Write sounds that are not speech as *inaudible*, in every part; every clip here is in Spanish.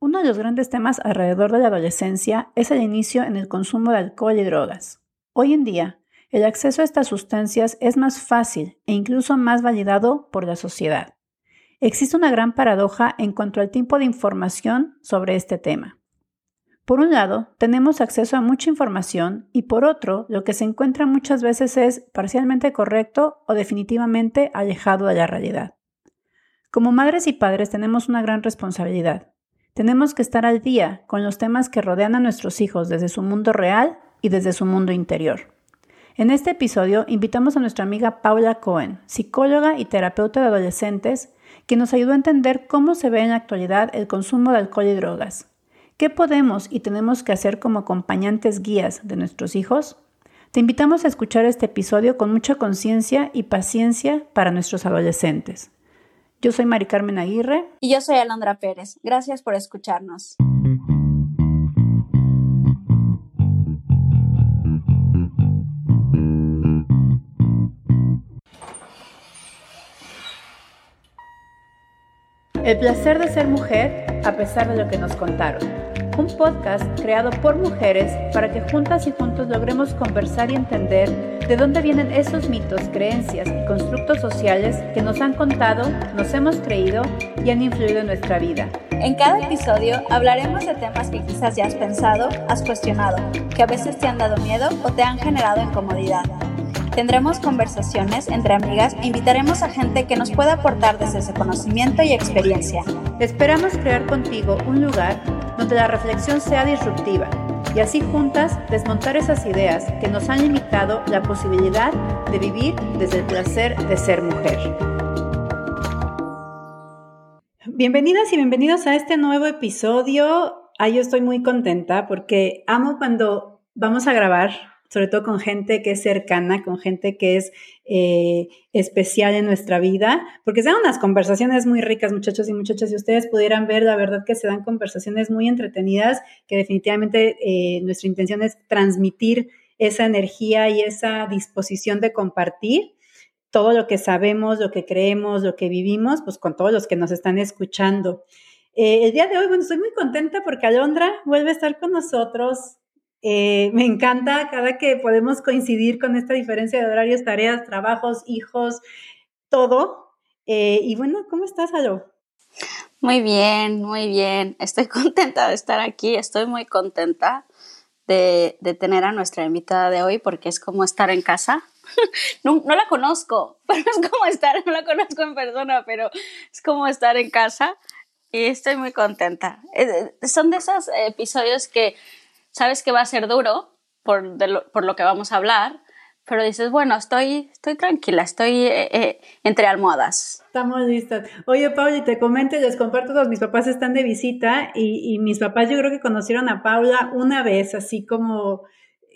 Uno de los grandes temas alrededor de la adolescencia es el inicio en el consumo de alcohol y drogas. Hoy en día, el acceso a estas sustancias es más fácil e incluso más validado por la sociedad. Existe una gran paradoja en cuanto al tipo de información sobre este tema. Por un lado, tenemos acceso a mucha información y por otro, lo que se encuentra muchas veces es parcialmente correcto o definitivamente alejado de la realidad. Como madres y padres tenemos una gran responsabilidad. Tenemos que estar al día con los temas que rodean a nuestros hijos desde su mundo real y desde su mundo interior. En este episodio invitamos a nuestra amiga Paula Cohen, psicóloga y terapeuta de adolescentes, que nos ayudó a entender cómo se ve en la actualidad el consumo de alcohol y drogas. ¿Qué podemos y tenemos que hacer como acompañantes guías de nuestros hijos? Te invitamos a escuchar este episodio con mucha conciencia y paciencia para nuestros adolescentes. Yo soy Mari Carmen Aguirre. Y yo soy Alondra Pérez. Gracias por escucharnos. El placer de ser mujer a pesar de lo que nos contaron. Un podcast creado por mujeres para que juntas y juntos logremos conversar y entender de dónde vienen esos mitos, creencias y constructos sociales que nos han contado, nos hemos creído y han influido en nuestra vida. En cada episodio hablaremos de temas que quizás ya has pensado, has cuestionado, que a veces te han dado miedo o te han generado incomodidad. Tendremos conversaciones entre amigas e invitaremos a gente que nos pueda aportar desde ese conocimiento y experiencia. Esperamos crear contigo un lugar donde la reflexión sea disruptiva y así juntas desmontar esas ideas que nos han limitado la posibilidad de vivir desde el placer de ser mujer. Bienvenidas y bienvenidos a este nuevo episodio. Ay, yo estoy muy contenta porque amo cuando vamos a grabar sobre todo con gente que es cercana, con gente que es eh, especial en nuestra vida, porque se dan unas conversaciones muy ricas, muchachos y muchachas, si ustedes pudieran ver, la verdad que se dan conversaciones muy entretenidas, que definitivamente eh, nuestra intención es transmitir esa energía y esa disposición de compartir todo lo que sabemos, lo que creemos, lo que vivimos, pues con todos los que nos están escuchando. Eh, el día de hoy, bueno, estoy muy contenta porque Alondra vuelve a estar con nosotros. Eh, me encanta cada que podemos coincidir con esta diferencia de horarios, tareas, trabajos, hijos, todo. Eh, y bueno, ¿cómo estás, Alo? Muy bien, muy bien. Estoy *laughs* contenta de estar aquí, estoy muy contenta de, tener a nuestra invitada de hoy porque es como estar en casa. *laughs* No, no, la conozco, *laughs* pero es como estar, no la conozco en persona, pero es como estar en casa y estoy muy contenta. Eh, son de esos episodios que sabes que va a ser duro por, lo, que vamos a hablar, pero dices, bueno, estoy, estoy tranquila, estoy eh, eh, entre almohadas. Estamos listas. Oye, Paula, te comento y les comparto, todos mis papás están de visita y, mis papás yo creo que conocieron a Paula una vez, así como...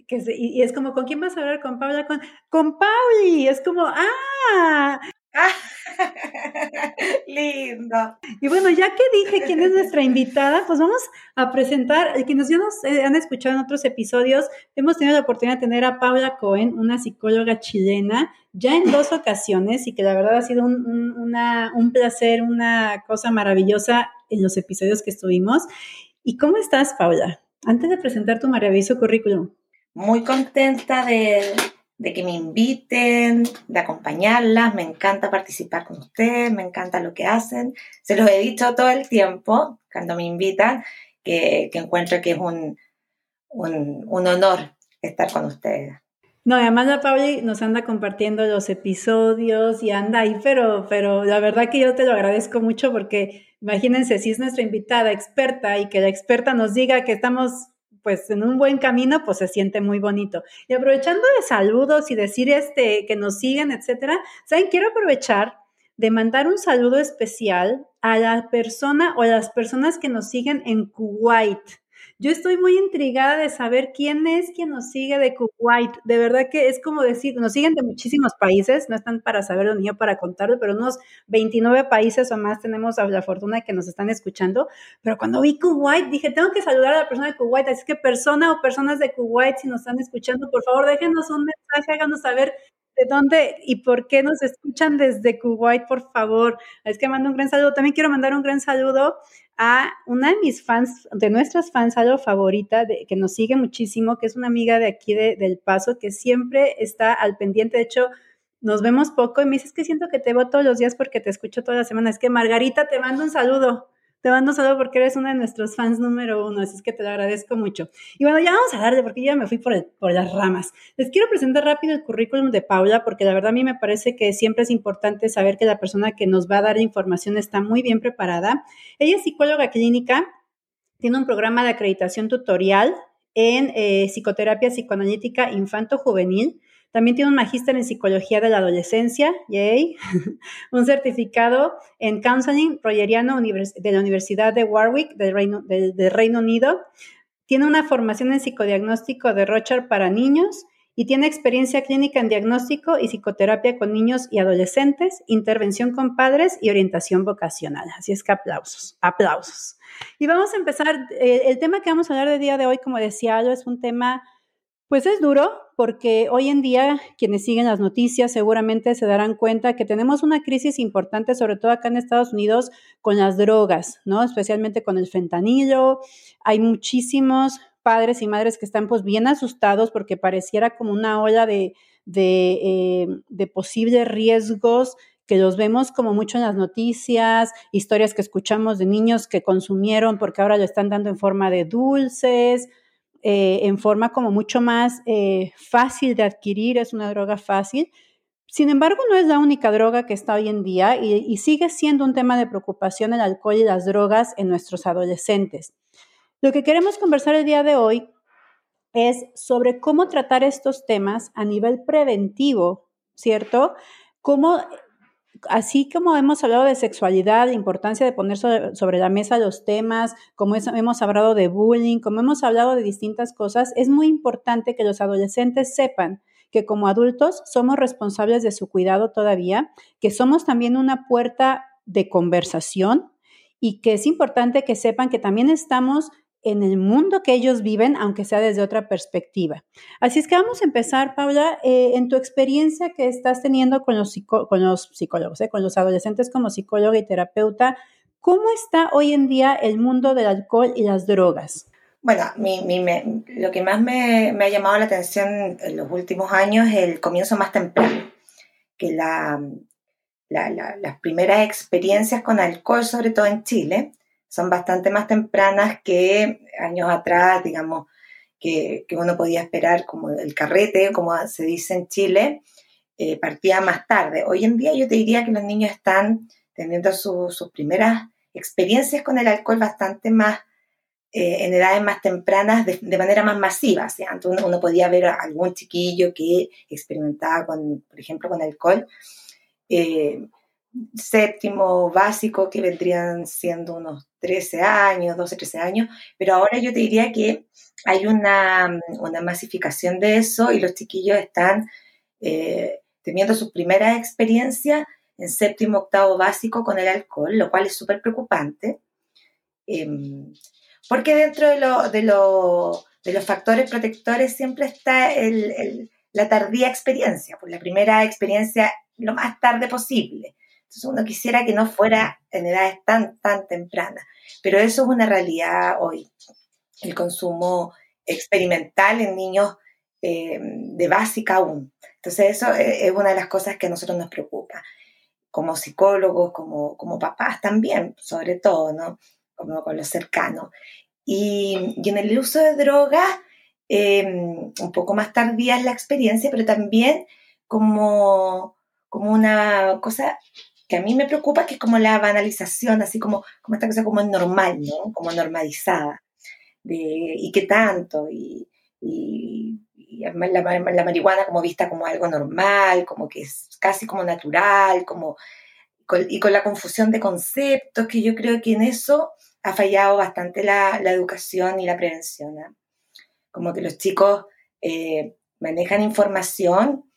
Que y, es como, ¿con quién vas a hablar? Con Paula, con, con Pauli. Es como, ah, *laughs* Lindo. Y bueno, ya que dije quién es nuestra invitada, pues vamos a presentar, eh, quienes ya nos eh, han escuchado en otros episodios, hemos tenido la oportunidad de tener a Paula Cohen, una psicóloga chilena, ya en dos ocasiones y que la verdad ha sido un, un placer, una cosa maravillosa en los episodios que estuvimos. ¿Y cómo estás, Paula? Antes de presentar tu maravilloso currículum. Muy contenta de de que me inviten, de acompañarlas, me encanta participar con ustedes, me encanta lo que hacen. Se los he dicho todo el tiempo cuando me invitan, que, encuentro que es un, un, honor estar con ustedes. No, además la Pauli nos anda compartiendo los episodios y anda ahí, pero, pero la verdad que yo te lo agradezco mucho porque imagínense si es nuestra invitada experta y que la experta nos diga que estamos pues en un buen camino, pues se siente muy bonito. Y aprovechando de saludos y decir este que nos siguen, etcétera, saben, quiero aprovechar de mandar un saludo especial a la persona o a las personas que nos siguen en Kuwait. Yo estoy muy intrigada de saber quién es quien nos sigue de Kuwait. De verdad que es como decir, nos siguen de muchísimos países, no están para saberlo ni yo para contarlo, pero unos 29 países o más tenemos la fortuna de que nos están escuchando. Pero cuando vi Kuwait, dije, tengo que saludar a la persona de Kuwait. Así que persona o personas de Kuwait, si nos están escuchando, por favor, déjenos un mensaje, háganos saber ¿De dónde y por qué nos escuchan desde Kuwait, por favor? Es que mando un gran saludo. También quiero mandar un gran saludo a una de mis fans, de nuestras fans, algo favorita, de, que nos sigue muchísimo, que es una amiga de aquí de, del Paso, que siempre está al pendiente. De hecho, nos vemos poco y me dices que siento que te veo todos los días porque te escucho toda la semana. Es que Margarita, te mando un saludo. Te mando un saludo porque eres una de nuestros fans número uno, así es que te lo agradezco mucho. Y bueno, ya vamos a darle porque ya me fui por, por las ramas. Les quiero presentar rápido el currículum de Paula porque la verdad a mí me parece que siempre es importante saber que la persona que nos va a dar información está muy bien preparada. Ella es psicóloga clínica, tiene un programa de acreditación tutorial en eh, psicoterapia psicoanalítica infanto-juvenil también tiene un magíster en psicología de la adolescencia, yay, *laughs* un certificado en counseling rogeriano de la Universidad de Warwick del Reino, Unido. Tiene una formación en psicodiagnóstico de Rocher para niños y tiene experiencia clínica en diagnóstico y psicoterapia con niños y adolescentes, intervención con padres y orientación vocacional. Así es que aplausos, aplausos. Y vamos a empezar. Eh, el tema que vamos a hablar de día de hoy, como decía es un tema pues es duro porque hoy en día quienes siguen las noticias seguramente se darán cuenta que tenemos una crisis importante, sobre todo acá en Estados Unidos, con las drogas, ¿no? Especialmente con el fentanilo. Hay muchísimos padres y madres que están pues bien asustados porque pareciera como una ola de, de, eh, de posibles riesgos que los vemos como mucho en las noticias, historias que escuchamos de niños que consumieron porque ahora lo están dando en forma de dulces, eh, en forma como mucho más eh, fácil de adquirir, es una droga fácil. Sin embargo, no es la única droga que está hoy en día y, sigue siendo un tema de preocupación el alcohol y las drogas en nuestros adolescentes. Lo que queremos conversar el día de hoy es sobre cómo tratar estos temas a nivel preventivo, ¿cierto? Cómo así como hemos hablado de sexualidad, la importancia de poner sobre, la mesa los temas, como hemos hablado de bullying, como hemos hablado de distintas cosas, es muy importante que los adolescentes sepan que como adultos somos responsables de su cuidado todavía, que somos también una puerta de conversación y que es importante que sepan que también estamos en el mundo que ellos viven, aunque sea desde otra perspectiva. Así es que vamos a empezar, Paula, eh, en tu experiencia que estás teniendo con los, con los psicólogos, eh, con los adolescentes como psicóloga y terapeuta. ¿Cómo está hoy en día el mundo del alcohol y las drogas? Bueno, lo que más me, ha llamado la atención en los últimos años es el comienzo más temprano, que las primeras experiencias con alcohol, sobre todo en Chile, son bastante más tempranas que años atrás, digamos, que, uno podía esperar como el carrete, como se dice en Chile, eh, partía más tarde. Hoy en día yo te diría que los niños están teniendo sus primeras experiencias con el alcohol bastante más eh, en edades más tempranas de, manera más masiva. Antes uno, podía ver a algún chiquillo que experimentaba, con, por ejemplo, con alcohol. Eh, séptimo básico, que vendrían siendo unos 13 años, 12, 13 años, pero ahora yo te diría que hay una, una masificación de eso y los chiquillos están eh, teniendo sus primeras experiencias en séptimo, octavo básico con el alcohol, lo cual es súper preocupante, em, porque dentro de, lo, de, de, los factores protectores siempre está el, la tardía experiencia, pues la primera experiencia lo más tarde posible. Entonces uno quisiera que no fuera en edades tan, tan tempranas, pero eso es una realidad hoy. El consumo experimental en niños eh, de básica aún. Entonces eso es una de las cosas que a nosotros nos preocupa, como psicólogos, como, como papás también, sobre todo, ¿no? Como con los cercanos. Y, en el uso de drogas, eh, un poco más tardía es la experiencia, pero también como, como una cosa que a mí me preocupa, que es como la banalización, así como, como esta cosa como normal, ¿no? Como normalizada. De, ¿Y qué tanto? Y, y, la, la, marihuana como vista como algo normal, como que es casi como natural, como, y con la confusión de conceptos, que yo creo que en eso ha fallado bastante la, la educación y la prevención. ¿eh? Como que los chicos eh, manejan información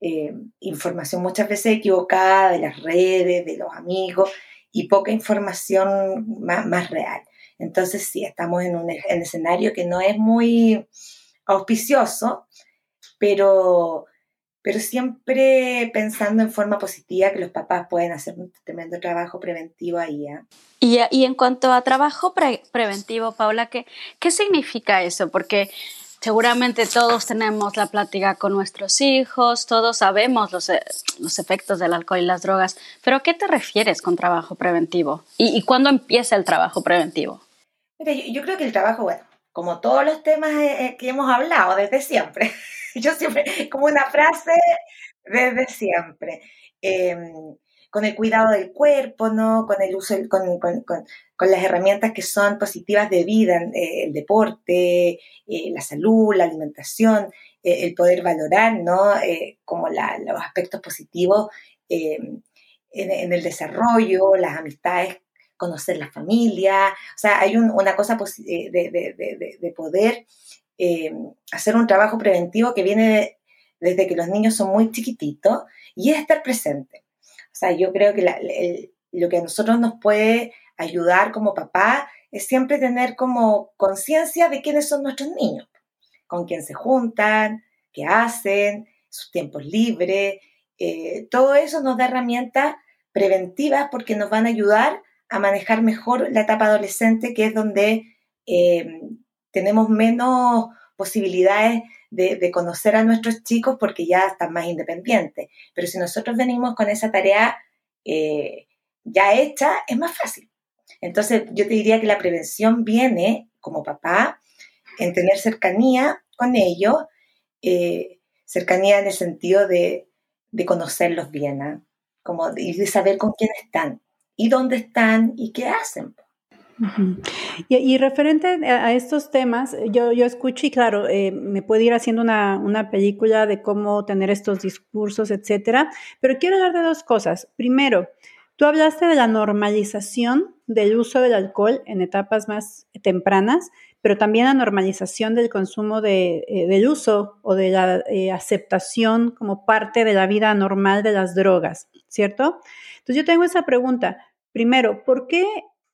eh, información muchas veces equivocada de las redes, de los amigos y poca información más, real. Entonces sí, estamos en un escenario que no es muy auspicioso, pero, pero siempre pensando en forma positiva que los papás pueden hacer un tremendo trabajo preventivo ahí. ¿eh? Y, y, en cuanto a trabajo preventivo, Paula, ¿qué, ¿qué significa eso? Porque seguramente todos tenemos la plática con nuestros hijos, todos sabemos los, e, los, efectos del alcohol y las drogas, pero ¿a qué te refieres con trabajo preventivo? ¿Y, y cuándo empieza el trabajo preventivo? Mira, yo, creo que el trabajo, bueno, como todos los temas eh, eh, que hemos hablado desde siempre, *laughs* yo siempre, como una frase desde siempre. Em, con el cuidado del cuerpo, ¿no? Con el uso, con, con, con, las herramientas que son positivas de vida, eh, el deporte, eh, la salud, la alimentación, eh, el poder valorar, ¿no? como los aspectos positivos em, en, el desarrollo, las amistades, conocer la familia, o sea, hay una cosa de, de, de, poder em, hacer un trabajo preventivo que viene desde que los niños son muy chiquititos y es estar presente. Sea, yo creo que lo que a nosotros nos puede ayudar como papá es siempre tener como conciencia de quiénes son nuestros niños, con quién se juntan, qué hacen, sus tiempos libres. Eh, todo eso nos da herramientas preventivas porque nos van a ayudar a manejar mejor la etapa adolescente, que es donde eh, tenemos menos posibilidades de, conocer a nuestros chicos porque ya están más independientes. Pero si nosotros venimos con esa tarea eh, ya hecha, es más fácil. Entonces, yo te diría que la prevención viene, como papá, en tener cercanía con ellos, eh, cercanía en el sentido de, conocerlos bien, ¿ah? como de, de saber con quién están y dónde están y qué hacen y, referente a estos temas, yo, yo escucho y claro, eh, me puede ir haciendo una, una, película de cómo tener estos discursos, etcétera, pero quiero hablar de dos cosas. Primero, tú hablaste de la normalización del uso del alcohol en etapas más tempranas, pero también la normalización del consumo de, eh, del uso o de la eh, aceptación como parte de la vida normal de las drogas, ¿cierto? Entonces yo tengo esa pregunta. Primero, ¿por qué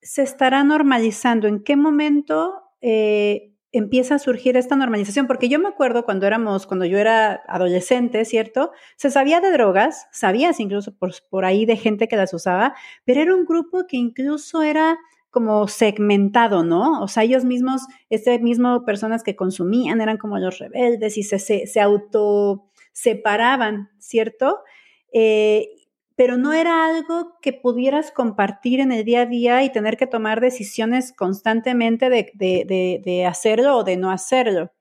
se estará normalizando? ¿En qué momento eh, empieza a surgir esta normalización? Porque yo me acuerdo cuando éramos, cuando yo era adolescente, ¿cierto? Se sabía de drogas, sabías incluso por, por ahí de gente que las usaba, pero era un grupo que incluso era como segmentado, ¿no? O sea, ellos mismos, este mismo personas que consumían eran como los rebeldes y se, se, se auto separaban, ¿cierto? Eh, pero no era algo que pudieras compartir en el día a día y tener que tomar decisiones constantemente de, hacerlo o de no hacerlo.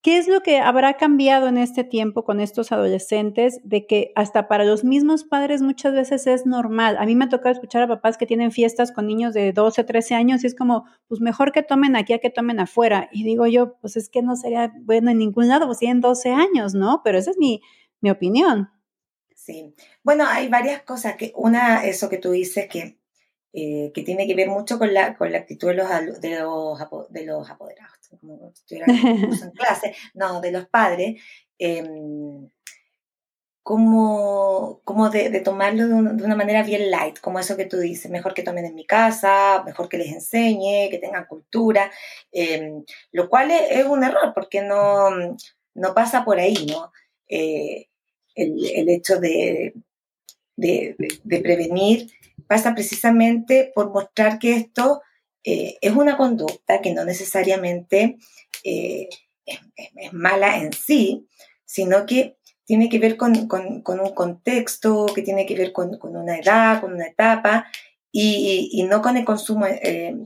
¿Qué es lo que habrá cambiado en este tiempo con estos adolescentes de que hasta para los mismos padres muchas veces es normal? A mí me ha tocado escuchar a papás que tienen fiestas con niños de 12, 13 años y es como, pues mejor que tomen aquí a que tomen afuera. Y digo yo, pues es que no sería bueno en ningún lado, pues tienen 12 años, ¿no? Pero esa es mi, mi opinión. Sí. Bueno, hay varias cosas. que Una, eso que tú dices que, eh, que tiene que ver mucho con la, con la actitud de los, de los, de los apoderados, como en *laughs* clase, no, de los padres. Em, como, como de, tomarlo de, una manera bien light, como eso que tú dices, mejor que tomen en mi casa, mejor que les enseñe, que tengan cultura, em, lo cual es, un error porque no, no pasa por ahí, ¿no? Eh, el, hecho de, prevenir pasa precisamente por mostrar que esto eh, es una conducta que no necesariamente eh, es, mala en sí, sino que tiene que ver con, un contexto, que tiene que ver con, una edad, con una etapa, y, no con el consumo eh,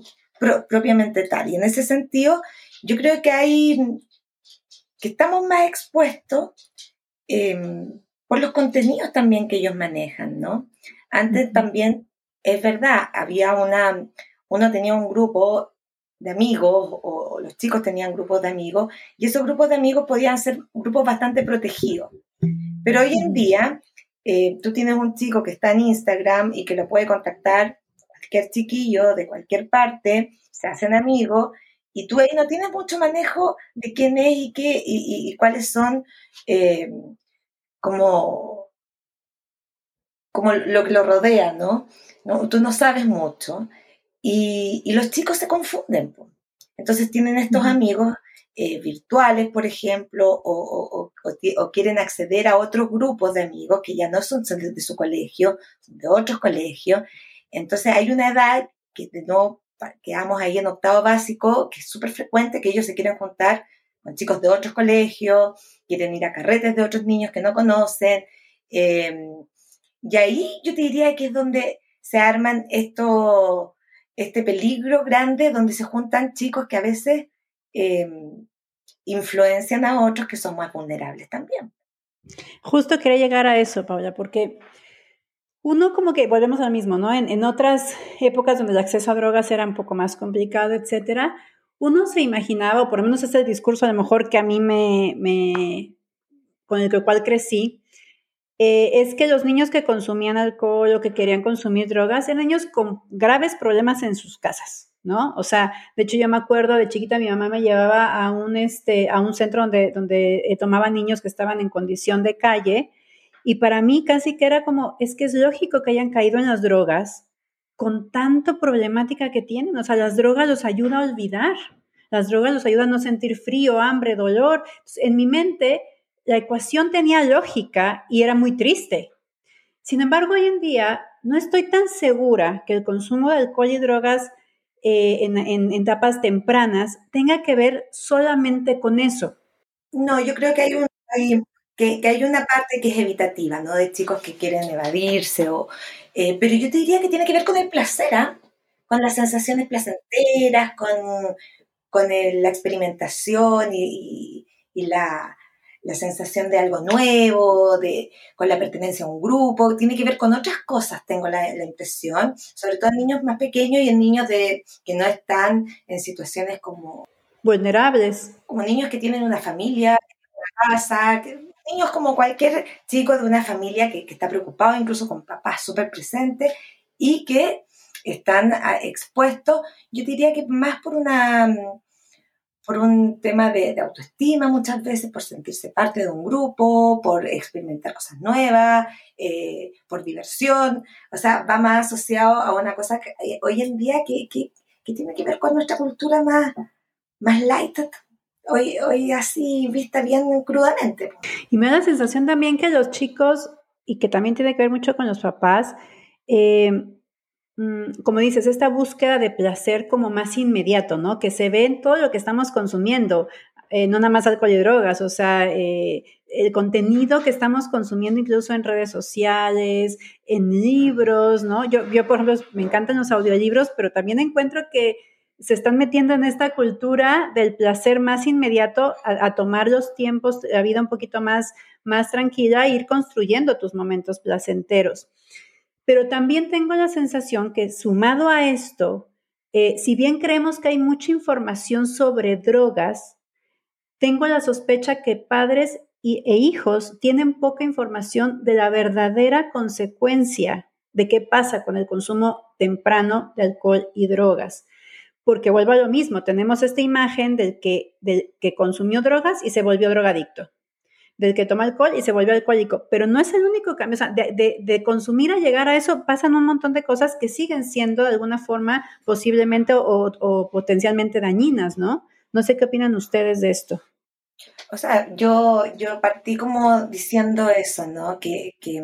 propiamente tal. Y en ese sentido, yo creo que hay que estamos más expuestos Em, por los contenidos también que ellos manejan, ¿no? Antes también, es verdad, había una, uno tenía un grupo de amigos o, los chicos tenían grupos de amigos y esos grupos de amigos podían ser grupos bastante protegidos. Pero hoy en día, eh, tú tienes un chico que está en Instagram y que lo puede contactar cualquier chiquillo de cualquier parte, se hacen amigos y tú ahí no tienes mucho manejo de quién es y qué y, cuáles son eh, como, como lo que lo rodea, ¿no? ¿No? Tú no sabes mucho y, los chicos se confunden. Entonces tienen estos amigos eh, virtuales, por ejemplo, o, quieren acceder a otros grupos de amigos que ya no son de su colegio, son de otros colegios. Entonces hay una edad que no quedamos ahí en octavo básico, que es súper frecuente que ellos se quieren juntar con chicos de otros colegios, quieren ir a carretes de otros niños que no conocen. Em, y ahí yo te diría que es donde se arman esto, este peligro grande, donde se juntan chicos que a veces em, influencian a otros que son más vulnerables también. Justo quería llegar a eso, Paula, porque uno como que volvemos al mismo, ¿no? En, en, otras épocas donde el acceso a drogas era un poco más complicado, etcétera, uno se imaginaba, o por lo menos es el discurso a lo mejor que a mí me, me con el cual crecí, eh, es que los niños que consumían alcohol o que querían consumir drogas eran niños con graves problemas en sus casas, ¿no? O sea, de hecho yo me acuerdo de chiquita mi mamá me llevaba a un, este, a un centro donde, donde eh, niños que estaban en condición de calle y para mí casi que era como, es que es lógico que hayan caído en las drogas con tanto problemática que tienen. O sea, las drogas los ayudan a olvidar. Las drogas los ayudan a no sentir frío, hambre, dolor. en mi mente la ecuación tenía lógica y era muy triste. Sin embargo, hoy en día no estoy tan segura que el consumo de alcohol y drogas eh, en, etapas tempranas tenga que ver solamente con eso. No, yo creo que hay, un, que, hay una parte que es evitativa, ¿no? De chicos que quieren evadirse, o, eh, pero yo te diría que tiene que ver con el placer, ¿ah? con las sensaciones placenteras, con, con la experimentación y la, la sensación de algo nuevo, de, con la pertenencia a un grupo, tiene que ver con otras cosas, tengo la, impresión, sobre todo en niños más pequeños y en niños de, que no están en situaciones como... Vulnerables. Como niños que tienen una familia, una casa, niños como cualquier chico de una familia que, está preocupado, incluso con papás súper presentes, y que están ah, expuestos, yo diría que más por una por un tema de, autoestima muchas veces, por sentirse parte de un grupo, por experimentar cosas nuevas, eh, por diversión. O sea, va más asociado a una cosa que eh, hoy en día que, que, que, tiene que ver con nuestra cultura más, más light, hoy, hoy así vista bien crudamente. Y me da la sensación también que los chicos, y que también tiene que ver mucho con los papás, eh, Mm, como dices, esta búsqueda de placer como más inmediato, ¿no? Que se ve en todo lo que estamos consumiendo, eh, no nada más alcohol y drogas, o sea, eh, el contenido que estamos consumiendo incluso en redes sociales, en libros, ¿no? Yo, yo, por ejemplo, me encantan los audiolibros, pero también encuentro que se están metiendo en esta cultura del placer más inmediato, a, tomar los tiempos, la vida un poquito más, más tranquila e ir construyendo tus momentos placenteros. Pero también tengo la sensación que sumado a esto, eh, si bien creemos que hay mucha información sobre drogas, tengo la sospecha que padres e hijos tienen poca información de la verdadera consecuencia de qué pasa con el consumo temprano de alcohol y drogas. Porque vuelvo a lo mismo, tenemos esta imagen del que, del que consumió drogas y se volvió drogadicto del que toma alcohol y se vuelve alcohólico, pero no es el único cambio, o sea, de, consumir a llegar a eso pasan un montón de cosas que siguen siendo de alguna forma posiblemente o, potencialmente dañinas, ¿no? No sé qué opinan ustedes de esto. O sea, yo, yo partí como diciendo eso, ¿no? Que, que,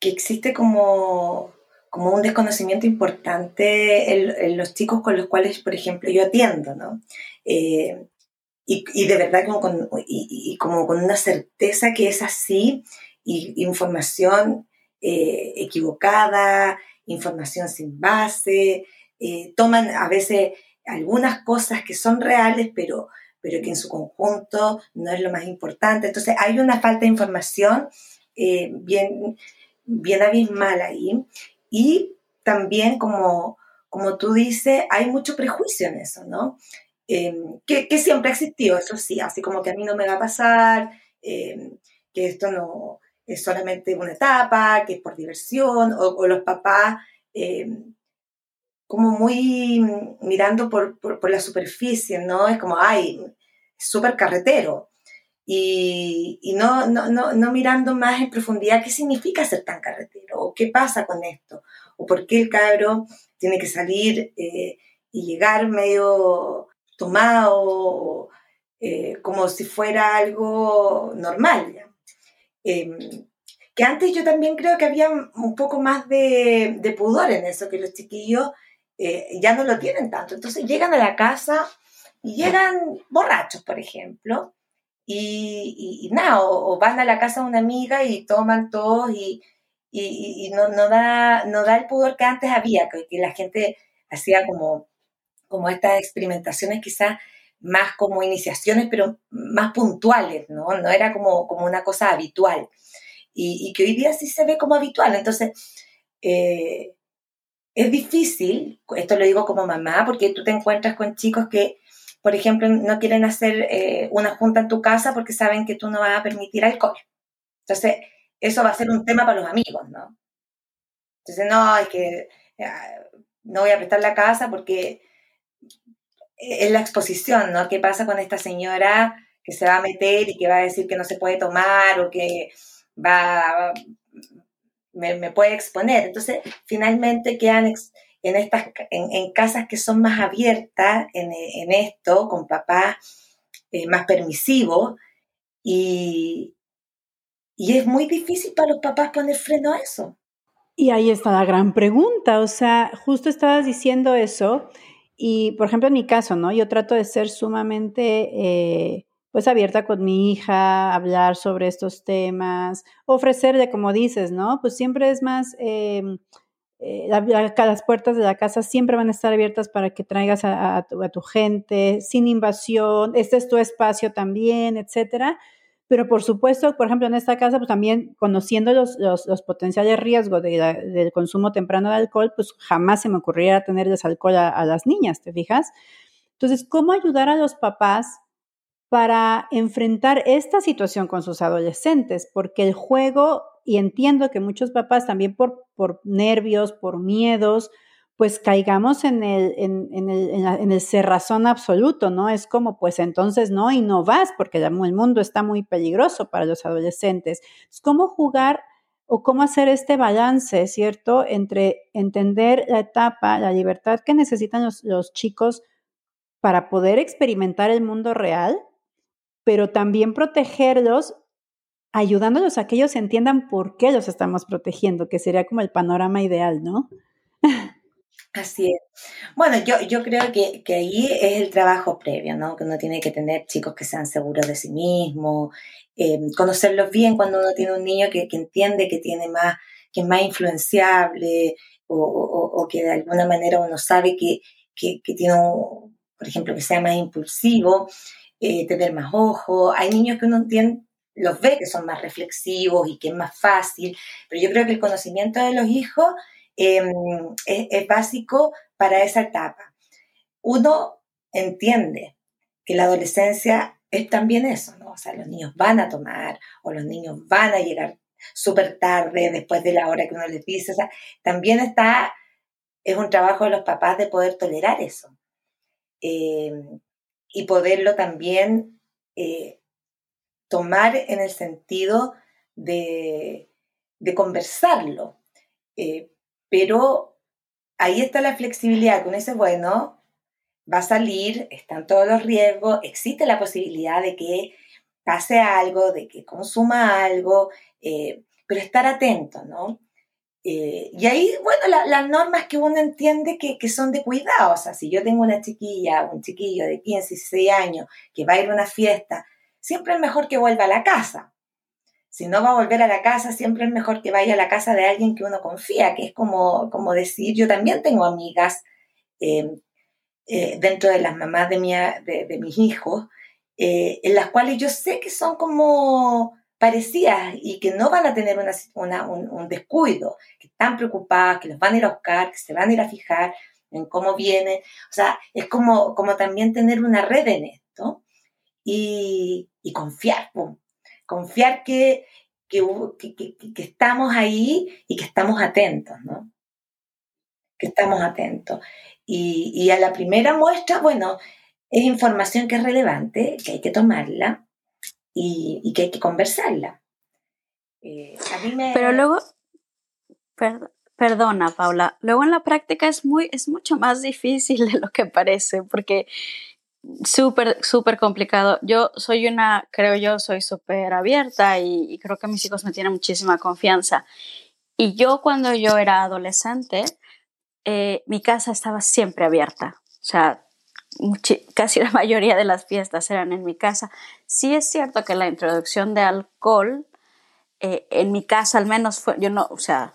existe como, como un desconocimiento importante en, los chicos con los cuales, por ejemplo, yo atiendo, ¿no? Eh, y, de verdad como con, y, como con una certeza que es así, y información eh, equivocada, información sin base, eh, toman a veces algunas cosas que son reales, pero, pero que en su conjunto no es lo más importante. Entonces hay una falta de información bien, bien abismal ahí. Y también, como, como tú dices, hay mucho prejuicio en eso, ¿no? Em, que, siempre ha existido, eso sí, así como que a mí no me va a pasar, em, que esto no es solamente una etapa, que es por diversión, o, los papás em, como muy mirando por, por, la superficie, ¿no? Es como, ay, súper carretero. Y, no, no, no, no, mirando más en profundidad qué significa ser tan carretero, o qué pasa con esto, o por qué el cabro tiene que salir eh, y llegar medio tomado eh, como si fuera algo normal. Em, que antes yo también creo que había un poco más de, pudor en eso, que los chiquillos eh, ya no lo tienen tanto. Entonces llegan a la casa y llegan borrachos, por ejemplo, y, nada, o, van a la casa de una amiga y toman todos y, no, no, da, no da el pudor que antes había, que, la gente hacía como, como estas experimentaciones quizás más como iniciaciones, pero más puntuales, ¿no? No era como, como una cosa habitual y, que hoy día sí se ve como habitual. Entonces, eh, es difícil, esto lo digo como mamá, porque tú te encuentras con chicos que, por ejemplo, no quieren hacer eh, una junta en tu casa porque saben que tú no vas a permitir alcohol. Entonces, eso va a ser un tema para los amigos, ¿no? Entonces, no, es que no voy a prestar la casa porque es la exposición, ¿no? ¿Qué pasa con esta señora que se va a meter y que va a decir que no se puede tomar o que va, me, puede exponer. Entonces, finalmente quedan en, estas, en, casas que son más abiertas en, esto, con papás eh, más permisivos, y, y es muy difícil para los papás poner freno a eso. Y ahí está la gran pregunta, o sea, justo estabas diciendo eso, y por ejemplo en mi caso, ¿no? Yo trato de ser sumamente eh, pues abierta con mi hija, hablar sobre estos temas, ofrecerle, como dices, ¿no? Pues siempre es más, eh, eh, las puertas de la casa siempre van a estar abiertas para que traigas a, tu, gente, sin invasión, este es tu espacio también, etcétera. Pero por supuesto, por ejemplo, en esta casa, pues también conociendo los, los, potenciales riesgos del consumo temprano de alcohol, pues jamás se me ocurriría tenerles alcohol a las niñas, ¿te fijas? Entonces, ¿cómo ayudar a los papás para enfrentar esta situación con sus adolescentes, porque el juego, y entiendo que muchos papás también por, por nervios, por miedos, pues caigamos en el, en, en, el, en, el cerrazón absoluto, ¿no? Es como, pues entonces no, y no vas, porque el mundo está muy peligroso para los adolescentes. Es cómo jugar o cómo hacer este balance, ¿cierto? Entre entender la etapa, la libertad que necesitan los, los chicos para poder experimentar el mundo real pero también protegerlos ayudándolos a que ellos entiendan por qué los estamos protegiendo, que sería como el panorama ideal, ¿no? Así es. Bueno, yo, yo creo que, que, ahí es el trabajo previo, ¿no? Que uno tiene que tener chicos que sean seguros de sí mismos, eh, conocerlos bien cuando uno tiene un niño que, que, entiende que tiene más, que es más influenciable o, que de alguna manera uno sabe que, que, que tiene, un, por ejemplo, que sea más impulsivo. Eh, tener más ojo. Hay niños que uno entiende, los ve que son más reflexivos y que es más fácil, pero yo creo que el conocimiento de los hijos em, es, básico para esa etapa. Uno entiende que la adolescencia es también eso, ¿no? O sea, los niños van a tomar o los niños van a llegar súper tarde, después de la hora que uno les dice. O sea, también está, es un trabajo de los papás de poder tolerar eso. Em, y poderlo también eh, tomar en el sentido de, conversarlo. Eh, pero ahí está la flexibilidad, que uno dice, bueno, va a salir, están todos los riesgos, existe la posibilidad de que pase algo, de que consuma algo, eh, pero estar atento, ¿no? Eh, y ahí, bueno, las normas que uno entiende que, que, son de cuidado, o sea, si yo tengo una chiquilla, un chiquillo de 15, 16 años que va a ir a una fiesta, siempre es mejor que vuelva a la casa. Si no va a volver a la casa, siempre es mejor que vaya a la casa de alguien que uno confía, que es como, como decir, yo también tengo amigas eh, eh, dentro de las mamás de, mi, de, mis hijos, en las cuales yo sé que son como parecidas y que no van a tener una, un, descuido, que están preocupadas, que los van a ir a buscar, que se van a ir a fijar en cómo vienen. O sea, es como, como también tener una red en esto y, confiar, confiar que, que, estamos ahí y que estamos atentos, ¿no? Que estamos atentos. Y, a la primera muestra, bueno, es información que es relevante, que hay que tomarla, y, que hay que conversarla. Eh, Pero luego, perdona Paula, luego en la práctica es, muy, es mucho más difícil de lo que parece, porque Súper, súper complicado. Yo soy una, creo yo, soy súper abierta y, creo que mis hijos me tienen muchísima confianza. Y yo cuando yo era adolescente, eh, mi casa estaba siempre abierta. O sea, casi la *laughs* mayoría de las fiestas eran en mi casa. Sí es cierto que la introducción de alcohol eh, en mi casa al menos fue, yo no, o sea,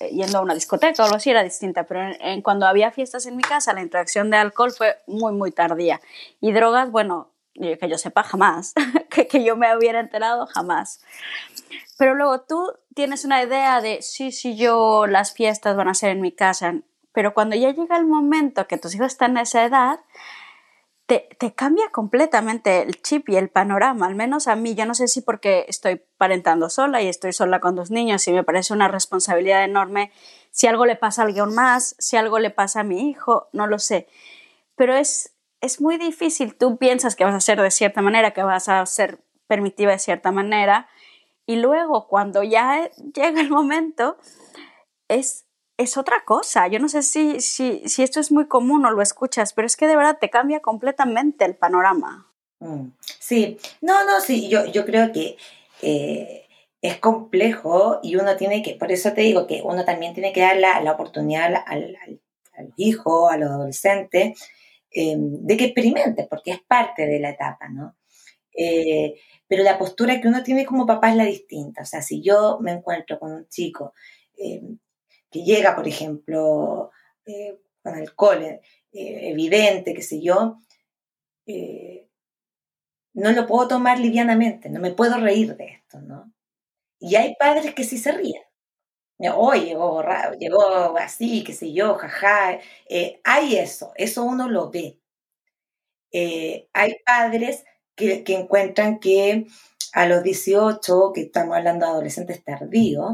eh, yendo a una discoteca o algo así era distinta, pero en, cuando había fiestas en mi casa la introducción de alcohol fue muy, muy tardía. Y drogas, bueno, que yo sepa jamás, *laughs* que, que yo me hubiera enterado jamás. Pero luego tú tienes una idea de, sí, sí, yo las fiestas van a ser en mi casa, pero cuando ya llega el momento que tus hijos están en esa edad, te, cambia completamente el chip y el panorama, al menos a mí. Yo no sé si porque estoy parentando sola y estoy sola con dos niños y me parece una responsabilidad enorme. Si algo le pasa a alguien más, si algo le pasa a mi hijo, no lo sé. Pero es, es muy difícil. Tú piensas que vas a ser de cierta manera, que vas a ser permitiva de cierta manera. Y luego, cuando ya llega el momento, es es otra cosa. Yo no sé si, si, si, esto es muy común o lo escuchas, pero es que de verdad te cambia completamente el panorama. Mm, sí, no, no, sí, yo, yo creo que eh, es complejo y uno tiene que, por eso te digo que uno también tiene que dar la, la oportunidad al, al, al, hijo, al adolescente, eh, de que experimente, porque es parte de la etapa, ¿no? Eh, pero la postura que uno tiene como papá es la distinta. O sea, si yo me encuentro con un chico que llega, por ejemplo, eh, con alcohol eh, evidente, qué sé yo, eh, no lo puedo tomar livianamente, no me puedo reír de esto, ¿no? Y hay padres que sí se ríen. Oh, llegó, llegó así, qué sé yo, jaja. hay eso, eso uno lo ve. hay padres que, que, encuentran que a los 18, que estamos hablando de adolescentes tardíos,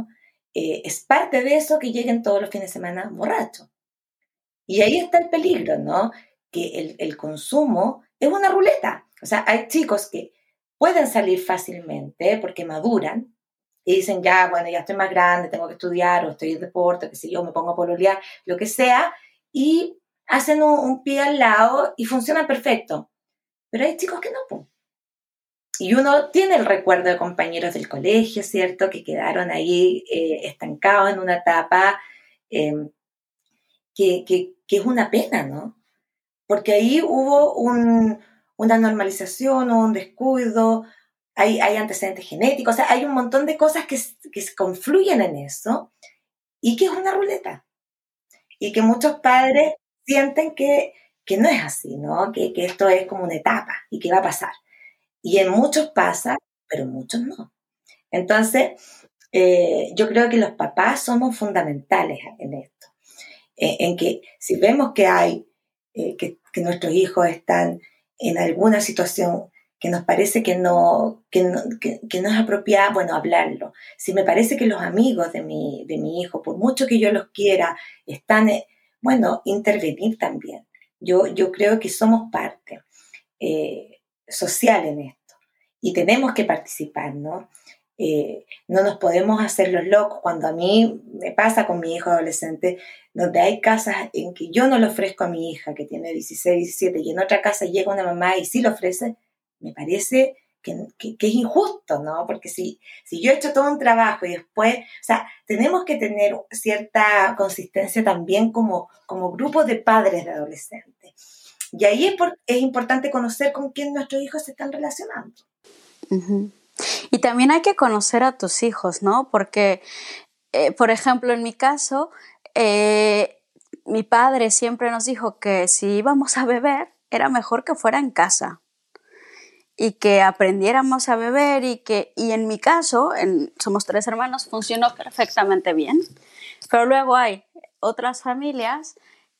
eh, es parte de eso que lleguen todos los fines de semana borrachos. Y ahí está el peligro, ¿no? Que el, consumo es una ruleta. O sea, hay chicos que pueden salir fácilmente porque maduran y dicen, ya, bueno, ya estoy más grande, tengo que estudiar o estoy en deporte, qué sé yo, me pongo a pololear, lo que sea, y hacen un, pie al lado y funciona perfecto. Pero hay chicos que no, y uno tiene el recuerdo de compañeros del colegio, ¿cierto? Que quedaron ahí eh, estancados en una etapa em, que, es una pena, ¿no? Porque ahí hubo una normalización o un descuido, hay, hay, antecedentes genéticos, o sea, hay un montón de cosas que, que confluyen en eso y que es una ruleta. Y que muchos padres sienten que, que no es así, ¿no? Que, que esto es como una etapa y que va a pasar. Y en muchos pasa, pero en muchos no. Entonces, eh, yo creo que los papás somos fundamentales en esto. Eh, en que si vemos que hay, eh, que, nuestros hijos están en alguna situación que nos parece que no, que no, es apropiada, bueno, hablarlo. Si me parece que los amigos de mi, de mi hijo, por mucho que yo los quiera, están, bueno, intervenir también. Yo, yo creo que somos parte social en esto y tenemos que participar, ¿no? Eh, no nos podemos hacer los locos. Cuando a mí me pasa con mi hijo adolescente, donde hay casas en que yo no le ofrezco a mi hija, que tiene 16, 17, y en otra casa llega una mamá y sí lo ofrece, me parece que, es injusto, ¿no? Porque si, si yo he hecho todo un trabajo y después, o sea, tenemos que tener cierta consistencia también como, como grupo de padres de adolescentes. Y ahí es, es importante conocer con quién nuestros hijos se están relacionando. Y también hay que conocer a tus hijos, ¿no? Porque, eh, por ejemplo, en mi caso, eh, mi padre siempre nos dijo que si íbamos a beber, era mejor que fuera en casa y que aprendiéramos a beber y que, y en mi caso, somos tres hermanos, funcionó perfectamente bien. Pero luego hay otras familias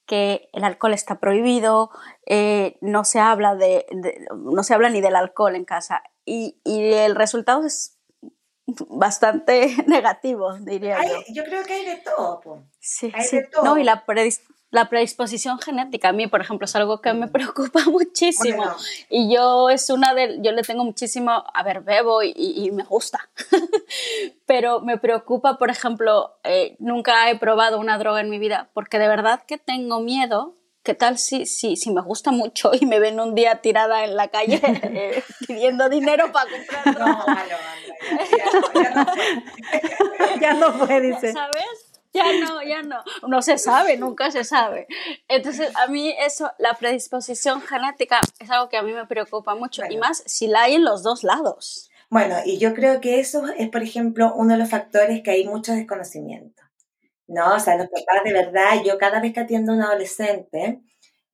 que el alcohol está prohibido, eh, no se habla de, no se habla ni del alcohol en casa y, y el resultado es bastante *laughs* negativo, diría yo. Yo creo que hay de todo, Sí, hay de todo. No, y la, la predisposición genética a mí, por ejemplo, es algo que me preocupa *laughs* muchísimo. Y yo es una de, yo le tengo muchísimo, a ver, bebo y, me gusta. *laughs* Pero me preocupa, por ejemplo, eh, nunca he probado una droga en mi vida porque de verdad que tengo miedo ¿qué tal si, si, si me gusta mucho y me ven un día tirada en la calle *laughs* eh, pidiendo dinero para comprar? No, malo, ya, no, ya no fue, dice. ¿Sabes? Ya no, ya no. No se sabe, nunca se sabe. Entonces, a mí eso, la predisposición genética es algo que a mí me preocupa mucho y más si la hay en los dos lados. Bueno, y yo creo que eso es, por ejemplo, uno de los factores que hay mucho desconocimiento. No, o sea, los papás de verdad, yo cada vez que atiendo a un adolescente,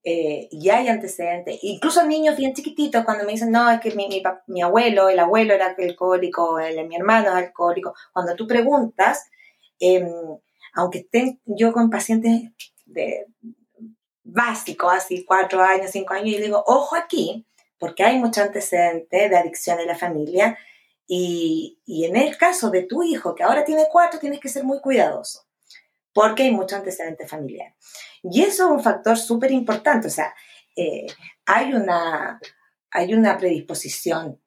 eh, y hay antecedentes, incluso niños bien chiquititos cuando me dicen, no, es que mi, mi, mi abuelo, el abuelo era alcohólico, el, mi hermano es alcohólico, cuando tú preguntas, eh, aunque estén yo con pacientes de básicos, así cuatro años, cinco años, y digo, ojo aquí, porque hay mucho antecedente de adicción en la familia, y, y, en el caso de tu hijo, que ahora tiene cuatro, tienes que ser muy cuidadoso, porque hay mucho antecedente familiar. Y eso es un factor súper importante, o sea, eh, hay, una, hay una predisposición,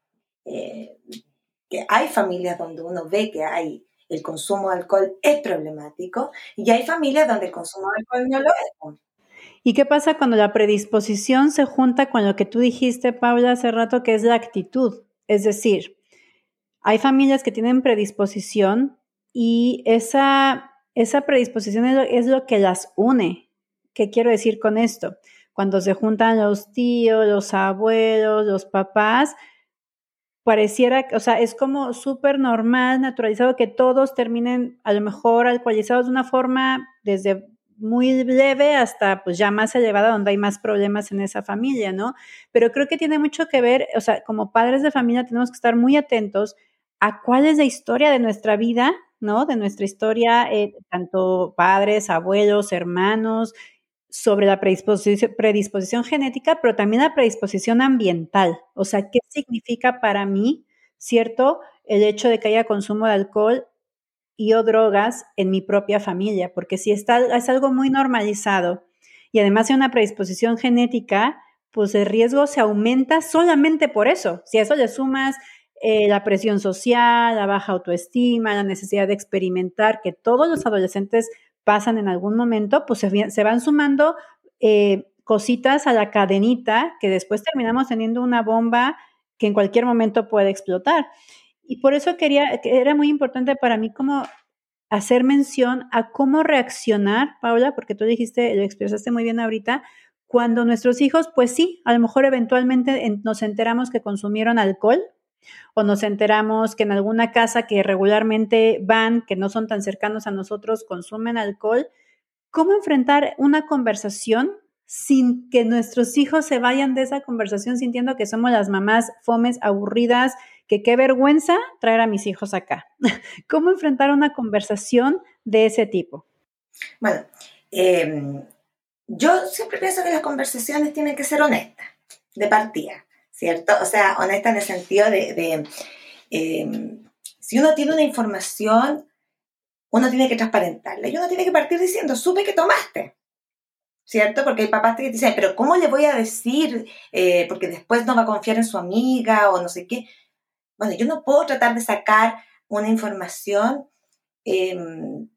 eh, que hay familias donde uno ve que hay el consumo de alcohol es problemático y hay familias donde el consumo de alcohol no lo es. ¿Y qué pasa cuando la predisposición se junta con lo que tú dijiste, Paula, hace rato, que es la actitud? Es decir, hay familias que tienen predisposición y esa, esa predisposición es lo, es lo que las une. ¿Qué quiero decir con esto? Cuando se juntan los tíos, los abuelos, los papás, pareciera, o sea, es como súper normal, naturalizado que todos terminen a lo mejor alcoholizados de una forma desde muy leve hasta pues ya más elevada donde hay más problemas en esa familia, ¿no? Pero creo que tiene mucho que ver, o sea, como padres de familia tenemos que estar muy atentos a cuál es la historia de nuestra vida, ¿no? De nuestra historia, eh, tanto padres, abuelos, hermanos, sobre la predisposición, genética, pero también la predisposición ambiental. O sea, ¿qué significa para mí, cierto, el hecho de que haya consumo de alcohol y o drogas en mi propia familia? Porque si está, es algo muy normalizado y además hay una predisposición genética, pues el riesgo se aumenta solamente por eso. Si a eso le sumas eh, la presión social, la baja autoestima, la necesidad de experimentar, que todos los adolescentes pasan en algún momento, pues se, van sumando eh, cositas a la cadenita que después terminamos teniendo una bomba que en cualquier momento puede explotar. Y por eso quería, era muy importante para mí como hacer mención a cómo reaccionar, Paula, porque tú dijiste, lo expresaste muy bien ahorita, cuando nuestros hijos, pues sí, a lo mejor eventualmente nos enteramos que consumieron alcohol, o nos enteramos que en alguna casa que regularmente van, que no son tan cercanos a nosotros, consumen alcohol, ¿cómo enfrentar una conversación sin que nuestros hijos se vayan de esa conversación sintiendo que somos las mamás fomes, aburridas, que qué vergüenza traer a mis hijos acá? *laughs* ¿Cómo enfrentar una conversación de ese tipo? Bueno, em, yo siempre pienso que las conversaciones tienen que ser honestas, de partida. ¿Cierto? O sea, honesta en el sentido de, em, si uno tiene una información, uno tiene que transparentarla y uno tiene que partir diciendo, supe que tomaste, ¿cierto? Porque hay papás que te dicen, pero ¿cómo le voy a decir? Eh, porque después no va a confiar en su amiga o no sé qué. Bueno, yo no puedo tratar de sacar una información em,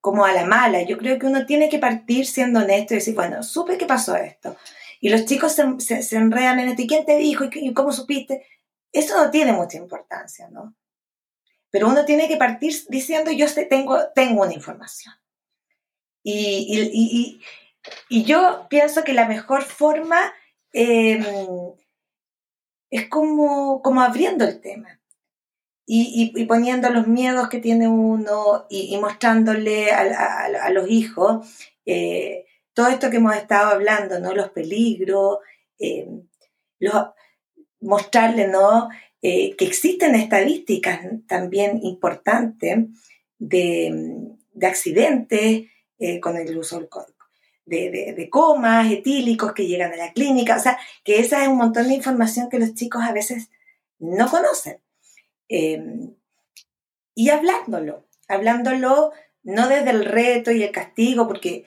como a la mala. Yo creo que uno tiene que partir siendo honesto y decir, bueno, supe que pasó esto. Y los chicos se, se, enredan en esto. ¿Y quién te dijo? ¿Y cómo supiste? Eso no tiene mucha importancia, ¿no? Pero uno tiene que partir diciendo, yo tengo, tengo una información. Y, y, yo pienso que la mejor forma em, es como, como abriendo el tema. Y, poniendo los miedos que tiene uno y, mostrándole a, a, los hijos eh, todo esto que hemos estado hablando, ¿no? Los peligros, eh, mostrarle, ¿no? Eh, que existen estadísticas también importantes de, accidentes eh, con el uso de, de, de, comas etílicos que llegan a la clínica, o sea, que esa es un montón de información que los chicos a veces no conocen. y hablándolo, hablándolo no desde el reto y el castigo, porque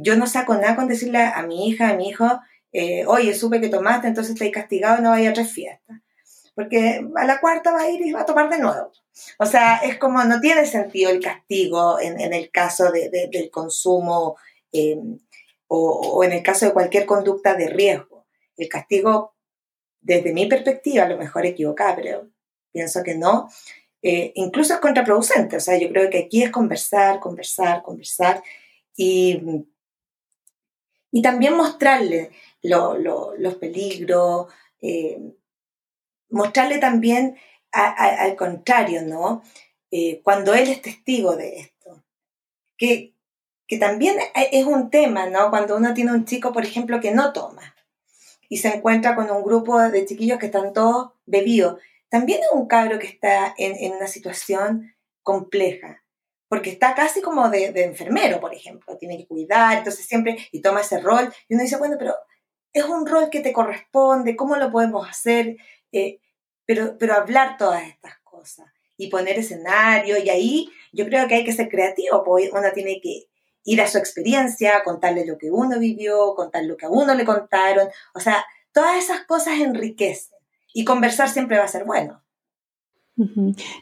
yo no saco nada con decirle a mi hija, a mi hijo, eh, oye, supe que tomaste, entonces estáis castigado, no vaya a tres fiestas. Porque a la cuarta va a ir y va a tomar de nuevo. O sea, es como, no tiene sentido el castigo en, el caso del consumo eh, o, en el caso de cualquier conducta de riesgo. El castigo, desde mi perspectiva, a lo mejor equivocada, pero pienso que no, eh, incluso es contraproducente. O sea, yo creo que aquí es conversar, conversar, conversar y también mostrarle los peligros, eh, mostrarle también al contrario, ¿no? Eh, cuando él es testigo de esto. Que, que también es un tema, ¿no? Cuando uno tiene un chico, por ejemplo, que no toma y se encuentra con un grupo de chiquillos que están todos bebidos también es un cabro que está en, una situación compleja, porque está casi como de, enfermero, por ejemplo, tiene que cuidar, entonces siempre, y toma ese rol, y uno dice, bueno, pero es un rol que te corresponde, ¿cómo lo podemos hacer? Eh, pero, pero hablar todas estas cosas y poner escenario, y ahí yo creo que hay que ser creativo, porque uno tiene que ir a su experiencia, contarle lo que uno vivió, contar lo que a uno le contaron, o sea, todas esas cosas enriquecen y conversar siempre va a ser bueno.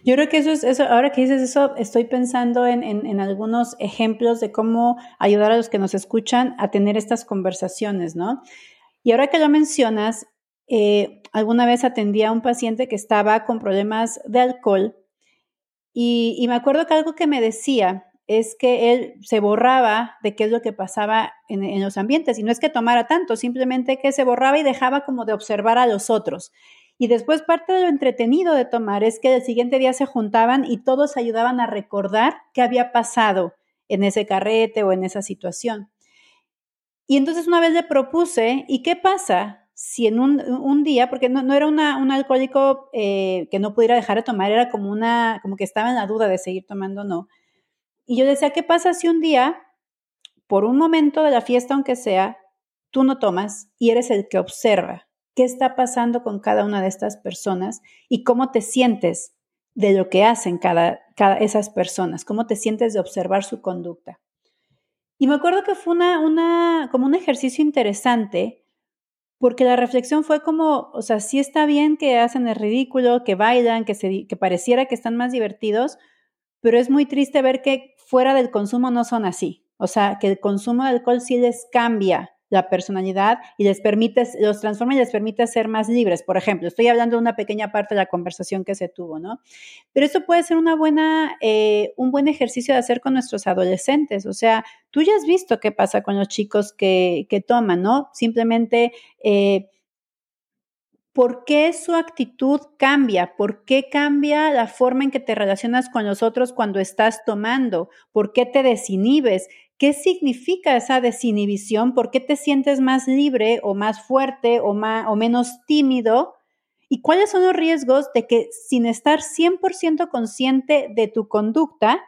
Yo creo que eso es, eso, ahora que dices eso, estoy pensando en, en, algunos ejemplos de cómo ayudar a los que nos escuchan a tener estas conversaciones, ¿no? Y ahora que lo mencionas, eh, alguna vez atendí a un paciente que estaba con problemas de alcohol y, y, me acuerdo que algo que me decía es que él se borraba de qué es lo que pasaba en, en los ambientes y no es que tomara tanto, simplemente que se borraba y dejaba como de observar a los otros. Y después parte de lo entretenido de tomar es que el siguiente día se juntaban y todos ayudaban a recordar qué había pasado en ese carrete o en esa situación. Y entonces una vez le propuse, ¿y qué pasa si en un, día, porque no, era un alcohólico eh, que no pudiera dejar de tomar, era como, una, como que estaba en la duda de seguir tomando o no. Y yo decía, ¿qué pasa si un día, por un momento de la fiesta, aunque sea, tú no tomas y eres el que observa? Qué está pasando con cada una de estas personas y cómo te sientes de lo que hacen cada, esas personas, cómo te sientes de observar su conducta. Y me acuerdo que fue una, como un ejercicio interesante, porque la reflexión fue como, o sea, sí está bien que hacen el ridículo, que bailan, que, que pareciera que están más divertidos, pero es muy triste ver que fuera del consumo no son así. O sea, que el consumo de alcohol sí les cambia la personalidad y les permite, los transforma y les permite ser más libres. Por ejemplo, estoy hablando de una pequeña parte de la conversación que se tuvo, ¿no? Pero esto puede ser una buena, eh, un buen ejercicio de hacer con nuestros adolescentes. O sea, tú ya has visto qué pasa con los chicos que, que toman, ¿no? Simplemente... Eh, ¿Por qué su actitud cambia? ¿Por qué cambia la forma en que te relacionas con los otros cuando estás tomando? ¿Por qué te desinhibes? ¿Qué significa esa desinhibición? ¿Por qué te sientes más libre o más fuerte o, más, o menos tímido? ¿Y cuáles son los riesgos de que sin estar 100% consciente de tu conducta,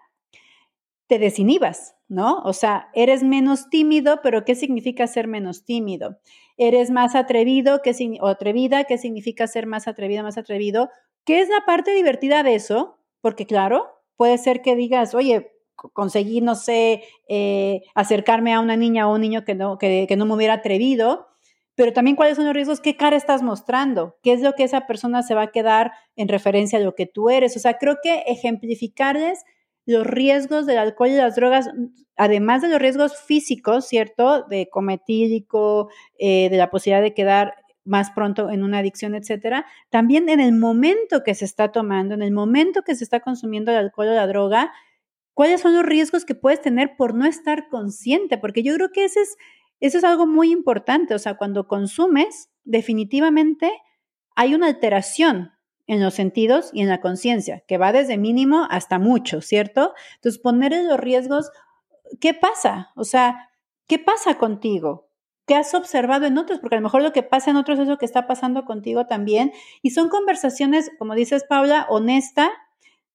te desinhibas, ¿no? O sea, eres menos tímido, pero ¿qué significa ser menos tímido? Eres más atrevido ¿qué, o atrevida, ¿qué significa ser más atrevida, más atrevido? ¿Qué es la parte divertida de eso? Porque claro, puede ser que digas, oye, conseguí, no sé, eh, acercarme a una niña o un niño que no, que, no me hubiera atrevido, pero también cuáles son los riesgos, qué cara estás mostrando, qué es lo que esa persona se va a quedar en referencia a lo que tú eres. O sea, creo que ejemplificarles los riesgos del alcohol y las drogas, además de los riesgos físicos, ¿cierto? De cometílico, eh, de la posibilidad de quedar más pronto en una adicción, etcétera, también en el momento que se está tomando, en el momento que se está consumiendo el alcohol o la droga, cuáles son los riesgos que puedes tener por no estar consciente, porque yo creo que ese es, eso es algo muy importante, o sea, cuando consumes, definitivamente hay una alteración en los sentidos y en la conciencia, que va desde mínimo hasta mucho, ¿cierto? Entonces, poner en los riesgos, ¿qué pasa? O sea, ¿qué pasa contigo? ¿Qué has observado en otros? Porque a lo mejor lo que pasa en otros es lo que está pasando contigo también. Y son conversaciones, como dices, Paula, honesta,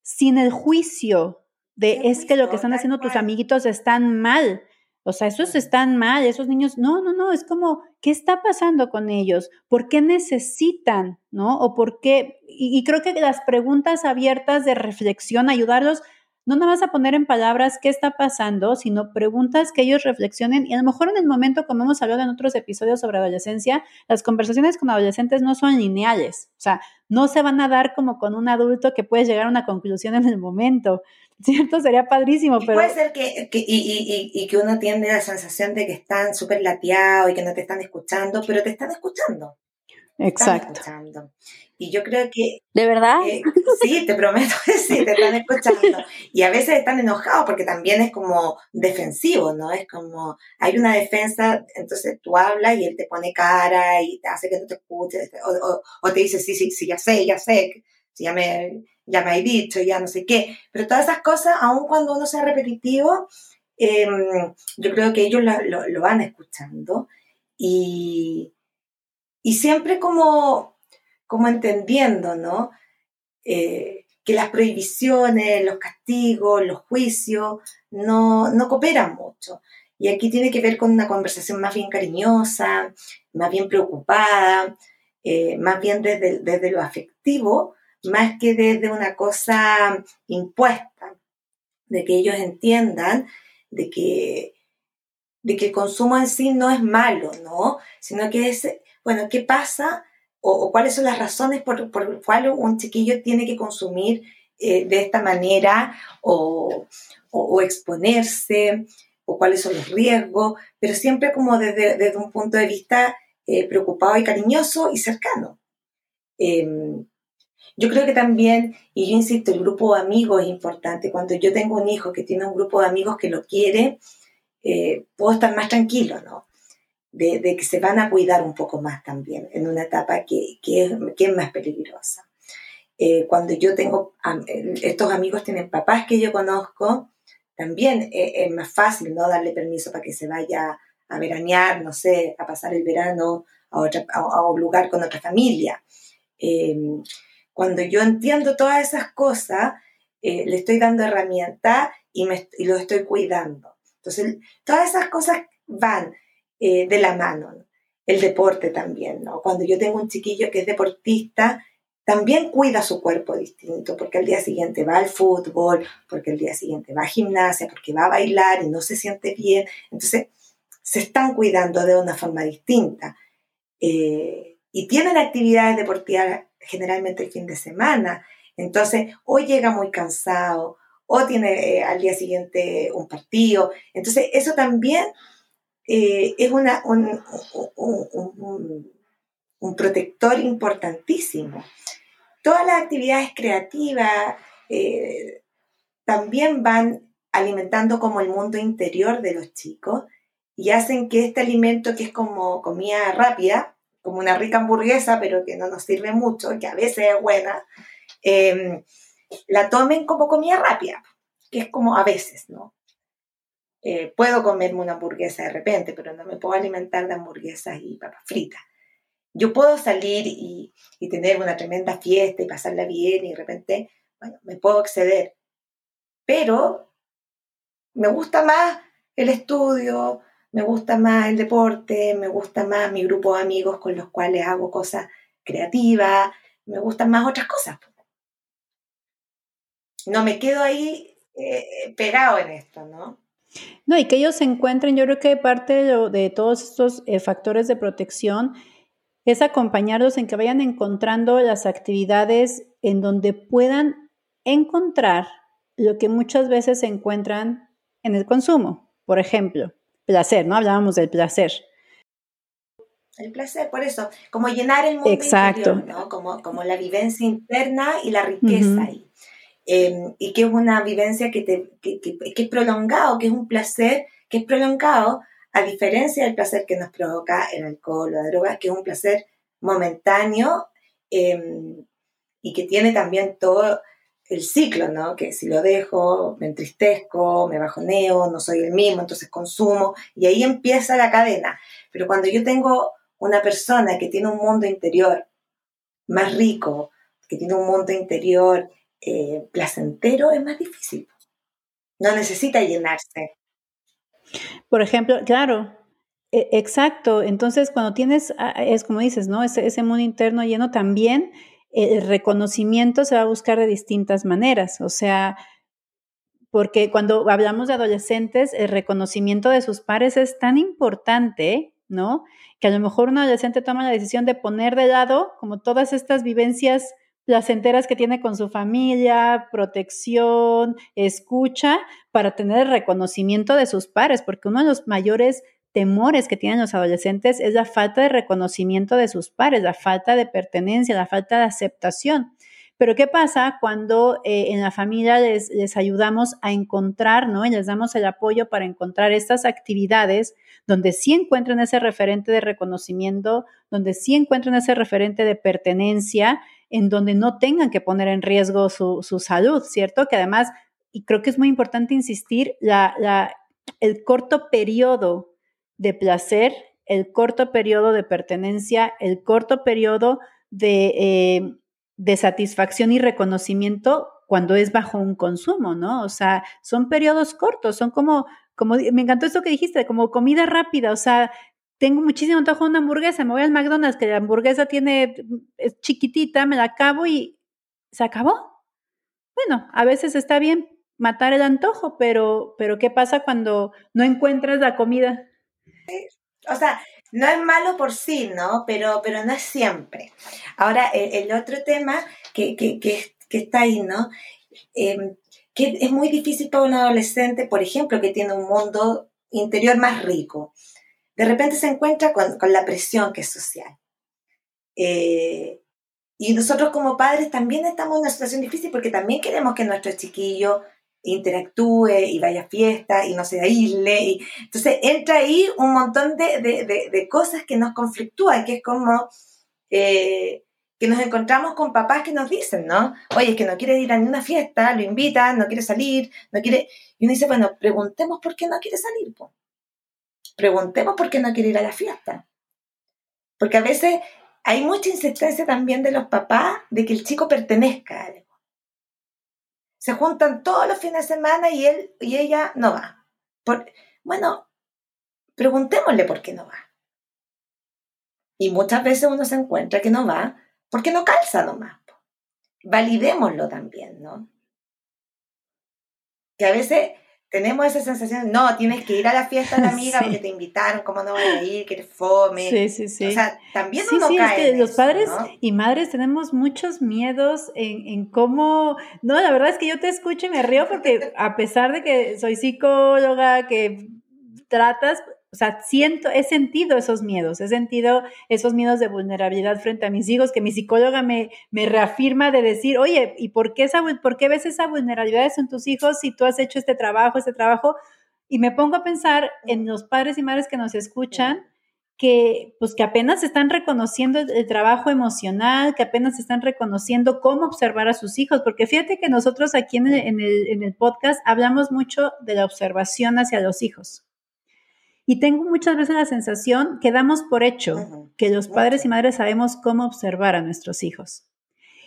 sin el juicio, de es que lo que están haciendo tus amiguitos están mal. O sea, esos están mal, esos niños, no, no, no, es como, ¿qué está pasando con ellos? ¿Por qué necesitan? ¿No? O por qué, y, y creo que las preguntas abiertas de reflexión, ayudarlos no nada más a poner en palabras qué está pasando, sino preguntas que ellos reflexionen y a lo mejor en el momento, como hemos hablado en otros episodios sobre adolescencia, las conversaciones con adolescentes no son lineales, o sea, no se van a dar como con un adulto que puedes llegar a una conclusión en el momento, *laughs* ¿cierto? Sería padrísimo, pero... Puede ser que, y, y, y, que uno tiene la sensación de que están súper lateados y que no te están escuchando, pero te están escuchando. Exacto. Y yo creo que... ¿De verdad? *laughs* sí, te prometo que sí, te están escuchando. Y a veces están enojados porque también es como defensivo, ¿no? Es como, hay una defensa, entonces tú hablas y él te pone cara y te hace que no te escuches, o, o, te dice, sí, sí, sí, ya sé, ya sé, ya me, ya me he dicho, ya no sé qué. Pero todas esas cosas, aun cuando uno sea repetitivo, em, yo creo que ellos lo, lo van escuchando. Y, y siempre como, como entendiendo, ¿no? Eh, que las prohibiciones, los castigos, los juicios no, no cooperan mucho. Y aquí tiene que ver con una conversación más bien cariñosa, más bien preocupada, eh, más bien desde, desde lo afectivo, más que desde una cosa impuesta, de que ellos entiendan de que, de que el consumo en sí no es malo, ¿no? Sino que es bueno, ¿qué pasa o, cuáles son las razones por, por cuál un chiquillo tiene que consumir eh, de esta manera o, exponerse o cuáles son los riesgos, pero siempre como desde, un punto de vista eh, preocupado y cariñoso y cercano. Em, yo creo que también, y yo insisto, el grupo de amigos es importante. Cuando yo tengo un hijo que tiene un grupo de amigos que lo quiere, eh, puedo estar más tranquilo, ¿no? de, que se van a cuidar un poco más también en una etapa que, que, es, que es, más peligrosa. Eh, cuando yo tengo, estos amigos tienen papás que yo conozco, también es, más fácil no darle permiso para que se vaya a veranear, no sé, a pasar el verano a, otra, a, un lugar con otra familia. Cuando yo entiendo todas esas cosas, eh, le estoy dando herramientas y, me, y lo estoy cuidando. Entonces, todas esas cosas van eh, de la mano. El deporte también, ¿no? Cuando yo tengo un chiquillo que es deportista, también cuida su cuerpo distinto, porque al día siguiente va al fútbol, porque al día siguiente va a gimnasia, porque va a bailar y no se siente bien. Entonces, se están cuidando de una forma distinta. Eh, y tienen actividades deportivas generalmente el fin de semana. Entonces, hoy llega muy cansado, o tiene eh, al día siguiente un partido. Entonces, eso también eh, es una, un, un, protector importantísimo. Todas las actividades creativas eh, también van alimentando como el mundo interior de los chicos y hacen que este alimento que es como comida rápida, como una rica hamburguesa, pero que no nos sirve mucho, que a veces es buena, em, la tomen como comida rápida, que es como a veces, ¿no? Eh, puedo comerme una hamburguesa de repente, pero no me puedo alimentar de hamburguesas y papas fritas. Yo puedo salir y, tener una tremenda fiesta y pasarla bien y de repente, bueno, me puedo exceder. Pero me gusta más el estudio, me gusta más el deporte, me gusta más mi grupo de amigos con los cuales hago cosas creativas, me gustan más otras cosas. No me quedo ahí eh, pegado en esto, ¿no? No, y que ellos se encuentren, yo creo que parte de, todos estos eh, factores de protección es acompañarlos en que vayan encontrando las actividades en donde puedan encontrar lo que muchas veces se encuentran en el consumo. Por ejemplo, placer, ¿no? Hablábamos del placer. El placer, por eso, como llenar el mundo Exacto. interior, ¿no? Como, como la vivencia interna y la riqueza ahí. Em, y que es una vivencia que, te, que, que, es prolongado, que es un placer que es prolongado, a diferencia del placer que nos provoca el alcohol o la droga, que es un placer momentáneo em, y que tiene también todo el ciclo, ¿no? Que si lo dejo, me entristezco, me bajoneo, no soy el mismo, entonces consumo, y ahí empieza la cadena. Pero cuando yo tengo una persona que tiene un mundo interior más rico, que tiene un mundo interior eh, placentero es más difícil. No necesita llenarse. Por ejemplo, claro, e, exacto. Entonces, cuando tienes, ah, es como dices, ¿no? Ese, ese mundo interno lleno también, el reconocimiento se va a buscar de distintas maneras. O sea, porque cuando hablamos de adolescentes, el reconocimiento de sus pares es tan importante, ¿no? Que a lo mejor un adolescente toma la decisión de poner de lado como todas estas vivencias placenteras que tiene con su familia, protección, escucha, para tener el reconocimiento de sus pares, porque uno de los mayores temores que tienen los adolescentes es la falta de reconocimiento de sus pares, la falta de pertenencia, la falta de aceptación. Pero ¿qué pasa cuando eh, en la familia les, ayudamos a encontrar, ¿no? Y les damos el apoyo para encontrar estas actividades donde sí encuentran ese referente de reconocimiento, donde sí encuentran ese referente de pertenencia, en donde no tengan que poner en riesgo su, salud, ¿cierto? Que además, y creo que es muy importante insistir, el corto periodo de placer, el corto periodo de pertenencia, el corto periodo de... Eh, de satisfacción y reconocimiento cuando es bajo un consumo, ¿no? O sea, son periodos cortos, son como, como, me encantó esto que dijiste, como comida rápida, o sea, tengo muchísimo antojo de una hamburguesa, me voy al McDonald's, que la hamburguesa tiene, es chiquitita, me la acabo y se acabó. Bueno, a veces está bien matar el antojo, pero, pero ¿qué pasa cuando no encuentras la comida? O sea, no es malo por sí, ¿no? Pero, pero no es siempre. Ahora, el, otro tema que, que, que, está ahí, ¿no? Em, que es muy difícil para un adolescente, por ejemplo, que tiene un mundo interior más rico. De repente se encuentra con, con la presión que es social. Eh, y nosotros como padres también estamos en una situación difícil porque también queremos que nuestro chiquillo interactúe y vaya a fiesta y no se aísle. Y, entonces entra ahí un montón de, de, de, cosas que nos conflictúan, que es como eh, que nos encontramos con papás que nos dicen, ¿no? Oye, es que no quiere ir a ninguna fiesta, lo invitan, no quiere salir, no quiere... Y uno dice, bueno, preguntemos por qué no quiere salir, Preguntemos por qué no quiere ir a la fiesta. Porque a veces hay mucha insistencia también de los papás de que el chico pertenezca a se juntan todos los fines de semana y él y ella no va. bueno, preguntémosle por qué no va. Y muchas veces uno se encuentra que no va porque no calza nomás. Validémoslo también, ¿no? Que a veces tenemos esa sensación, no, tienes que ir a la fiesta de la *laughs* amiga porque te invitaron, ¿cómo no vas a ir? Que eres fome. Sí, sí, sí. O sea, también uno cae los padres y madres tenemos muchos miedos en, en, cómo, no, la verdad es que yo te escucho y me río porque *laughs* a pesar de que soy psicóloga, que tratas, o sea, siento, he sentido esos miedos, he sentido esos miedos de vulnerabilidad frente a mis hijos, que mi psicóloga me, me reafirma de decir, oye, ¿y por qué, esa, por qué ves esa vulnerabilidad en tus hijos si tú has hecho este trabajo, este trabajo? Y me pongo a pensar en los padres y madres que nos escuchan, que pues que apenas están reconociendo el, trabajo emocional, que apenas están reconociendo cómo observar a sus hijos, porque fíjate que nosotros aquí en en el, en el podcast hablamos mucho de la observación hacia los hijos. Y tengo muchas veces la sensación que damos por hecho que los padres y madres sabemos cómo observar a nuestros hijos.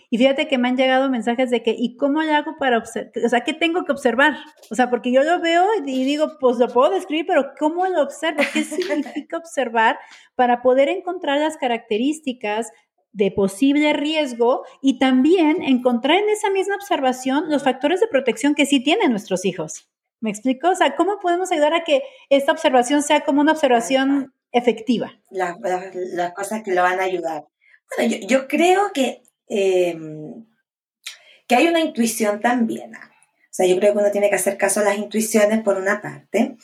Y fíjate que me han llegado mensajes de que, ¿y cómo le hago para observar? O sea, ¿qué tengo que observar? O sea, porque yo lo veo y digo, pues lo puedo describir, pero ¿cómo lo observo? ¿Qué significa observar para poder encontrar las características de posible riesgo y también encontrar en esa misma observación los factores de protección que sí tienen nuestros hijos? ¿Me explico? O sea, ¿cómo podemos ayudar a que esta observación sea como una observación efectiva? Las, cosas que lo van a ayudar. Bueno, yo, creo que, em, que hay una intuición también. ¿ah? O sea, yo creo que uno tiene que hacer caso a las intuiciones por una parte,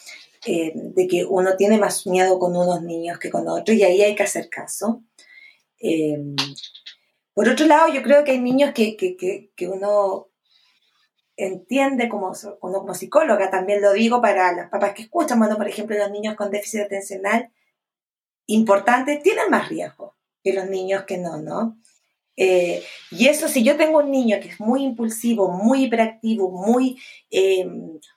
em, de que uno tiene más miedo con unos niños que con otros, y ahí hay que hacer caso. Em, por otro lado, yo creo que hay niños que, que, que uno entiende como, como, psicóloga, también lo digo para las papás que escuchan, bueno, por ejemplo, los niños con déficit atencional importante tienen más riesgo que los niños que no, ¿no? Eh, y eso, si yo tengo un niño que es muy impulsivo, muy hiperactivo, muy, eh,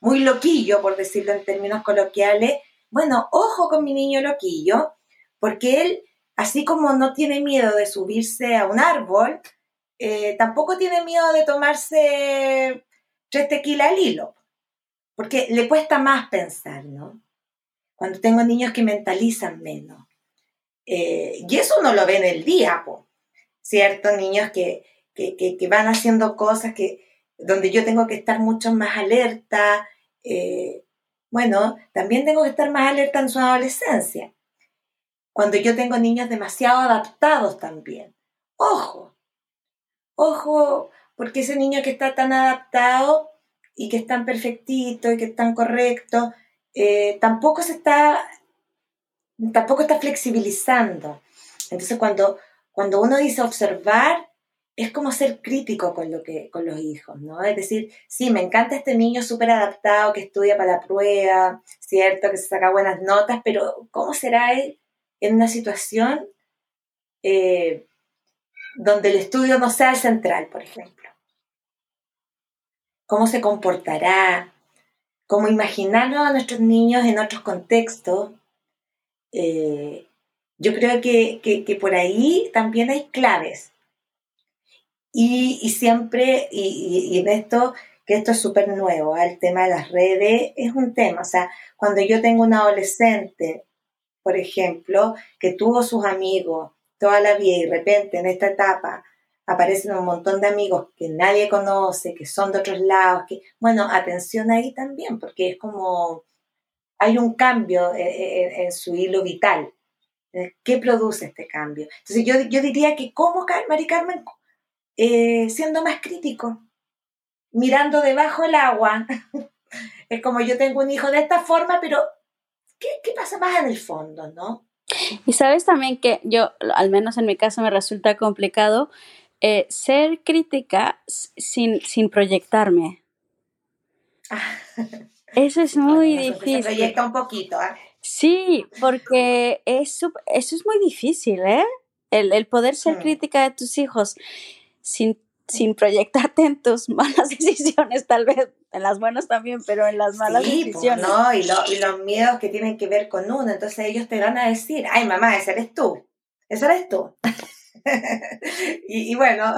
muy loquillo, por decirlo en términos coloquiales, bueno, ojo con mi niño loquillo, porque él, así como no tiene miedo de subirse a un árbol, eh, tampoco tiene miedo de tomarse tres tequila al hilo, porque le cuesta más pensar, ¿no? Cuando tengo niños que mentalizan menos. Eh, y eso uno lo ve en el día, ¿cierto? Niños que, que, van haciendo cosas que, donde yo tengo que estar mucho más alerta. Eh, bueno, también tengo que estar más alerta en su adolescencia. Cuando yo tengo niños demasiado adaptados también. Ojo, ojo, porque ese niño que está tan adaptado y que es tan perfectito y que es tan correcto, eh, tampoco se está, tampoco está flexibilizando. Entonces cuando, cuando uno dice observar, es como ser crítico con, lo que, con los hijos, ¿no? Es decir, sí, me encanta este niño súper adaptado que estudia para la prueba, ¿cierto? Que se saca buenas notas, pero ¿cómo será él en una situación eh, donde el estudio no sea el central, por ejemplo? ¿Cómo se comportará? ¿Cómo imaginarnos a nuestros niños en otros contextos? Eh, yo creo que, que por ahí también hay claves y, siempre, y, en esto, que esto es súper nuevo, ¿ah? el tema de las redes es un tema. O sea, cuando yo tengo un adolescente, por ejemplo, que tuvo sus amigos toda la vida y de repente en esta etapa aparecen un montón de amigos que nadie conoce, que son de otros lados, que, bueno, atención ahí también, porque es como, hay un cambio en, eh, eh, en su hilo vital. ¿Qué produce este cambio? Entonces yo, yo diría que como Mari Carmen, eh, siendo más crítico, mirando debajo el agua. *laughs* es como yo tengo un hijo de esta forma, pero ¿qué, pasa más en el fondo, no? Y sabes también que yo, al menos en mi caso, me resulta complicado eh, ser crítica sin, sin proyectarme. *laughs* Eso es muy difícil. Se proyecta un poquito, ¿eh? Sí, porque eso, eso es muy difícil, ¿eh? El, poder ser mm. crítica de tus hijos sin, sin proyectarte en tus *laughs* malas decisiones, tal vez en las buenas también, pero en las malas decisiones. no, y, y, los miedos que tienen que ver con uno, entonces ellos te van a decir, ay mamá, ese eres tú, ese eres tú. *laughs* y, bueno.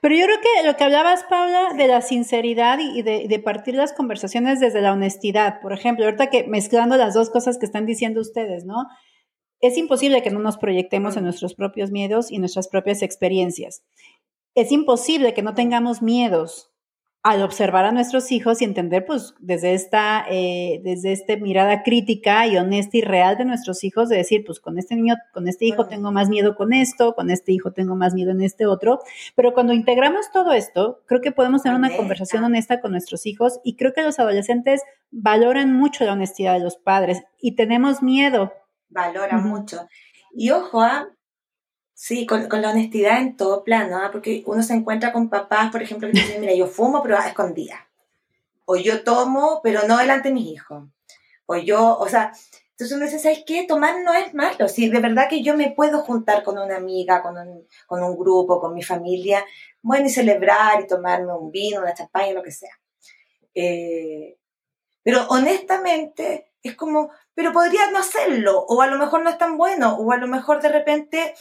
Pero yo creo que lo que hablabas, Paula, de la sinceridad y de, de, partir las conversaciones desde la honestidad, por ejemplo, ahorita que mezclando las dos cosas que están diciendo ustedes, ¿no? Es imposible que no nos proyectemos en nuestros propios miedos y nuestras propias experiencias es imposible que no tengamos miedos al observar a nuestros hijos y entender, pues, desde esta, eh, desde esta mirada crítica y honesta y real de nuestros hijos, de decir, pues, con este niño, con este hijo tengo más miedo con esto, con este hijo tengo más miedo en este otro. Pero cuando integramos todo esto, creo que podemos tener una conversación honesta con nuestros hijos y creo que los adolescentes valoran mucho la honestidad de los padres y tenemos miedo. Valoran mucho. Y ojo, ¿ah? Sí, con, la honestidad en todo plano, ¿ah? porque uno se encuentra con papás, por ejemplo, que dicen, mira, yo fumo, pero a escondidas. O yo tomo, pero no delante de mis hijos. O yo, o sea, entonces uno dice, ¿sabes qué? Tomar no es malo. Si de verdad que yo me puedo juntar con una amiga, con un, con un grupo, con mi familia, bueno, y celebrar y tomarme un vino, una champaña, lo que sea. Eh, pero honestamente, es como, pero podría no hacerlo, o a lo mejor no es tan bueno, o a lo mejor de repente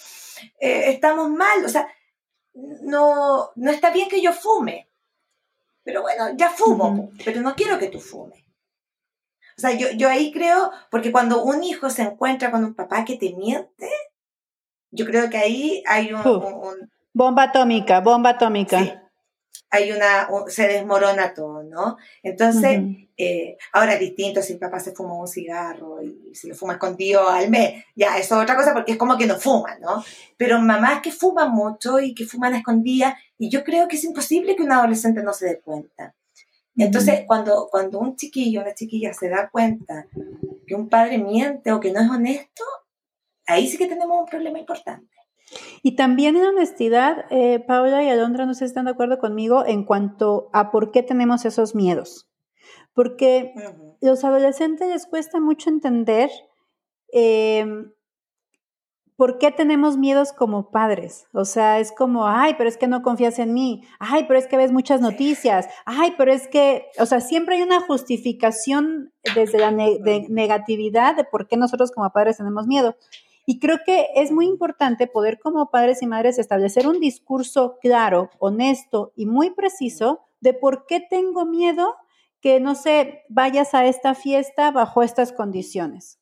eh, estamos mal, o sea, no, no está bien que yo fume, pero bueno, ya fumo, pero no quiero que tú fumes. O sea, yo, yo ahí creo, porque cuando un hijo se encuentra con un papá que te miente, yo creo que ahí hay un... bomba atómica, bomba atómica hay una, se desmorona todo, ¿no? Entonces, eh, ahora es distinto si el papá se fuma un cigarro y si lo fuma escondido al mes, ya, eso es otra cosa porque es como que no fuman, ¿no? Pero mamás que fuman mucho y que fuman a escondidas, y yo creo que es imposible que un adolescente no se dé cuenta. Entonces, cuando, cuando un chiquillo, una chiquilla se da cuenta que un padre miente o que no es honesto, ahí sí que tenemos un problema importante. Y también en honestidad, eh, Paula y Alondra no se están de acuerdo conmigo en cuanto a por qué tenemos esos miedos. Porque los adolescentes les cuesta mucho entender em, por qué tenemos miedos como padres. O sea, es como, ay, pero es que no confías en mí. Ay, pero es que ves muchas noticias. Ay, pero es que, o sea, siempre hay una justificación desde la negatividad de por qué nosotros como padres tenemos miedo. Y creo que es muy importante poder como padres y madres establecer un discurso claro, honesto y muy preciso de por qué tengo miedo que, no sé, vayas a esta fiesta bajo estas condiciones.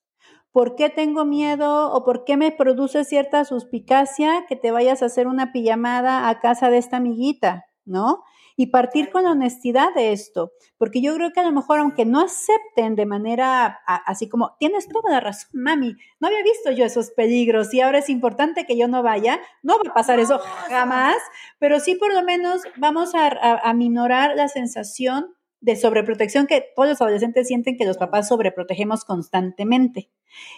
¿Por qué tengo miedo o por qué me produce cierta suspicacia que te vayas a hacer una pijamada a casa de esta amiguita? ¿No? Y partir con la honestidad de esto, porque yo creo que a lo mejor aunque no acepten de manera así como, tienes toda la razón, mami, no había visto yo esos peligros y ahora es importante que yo no vaya, no va a pasar eso jamás, pero sí por lo menos vamos a, a minorar la sensación de sobreprotección que todos los adolescentes sienten que los papás sobreprotegemos constantemente.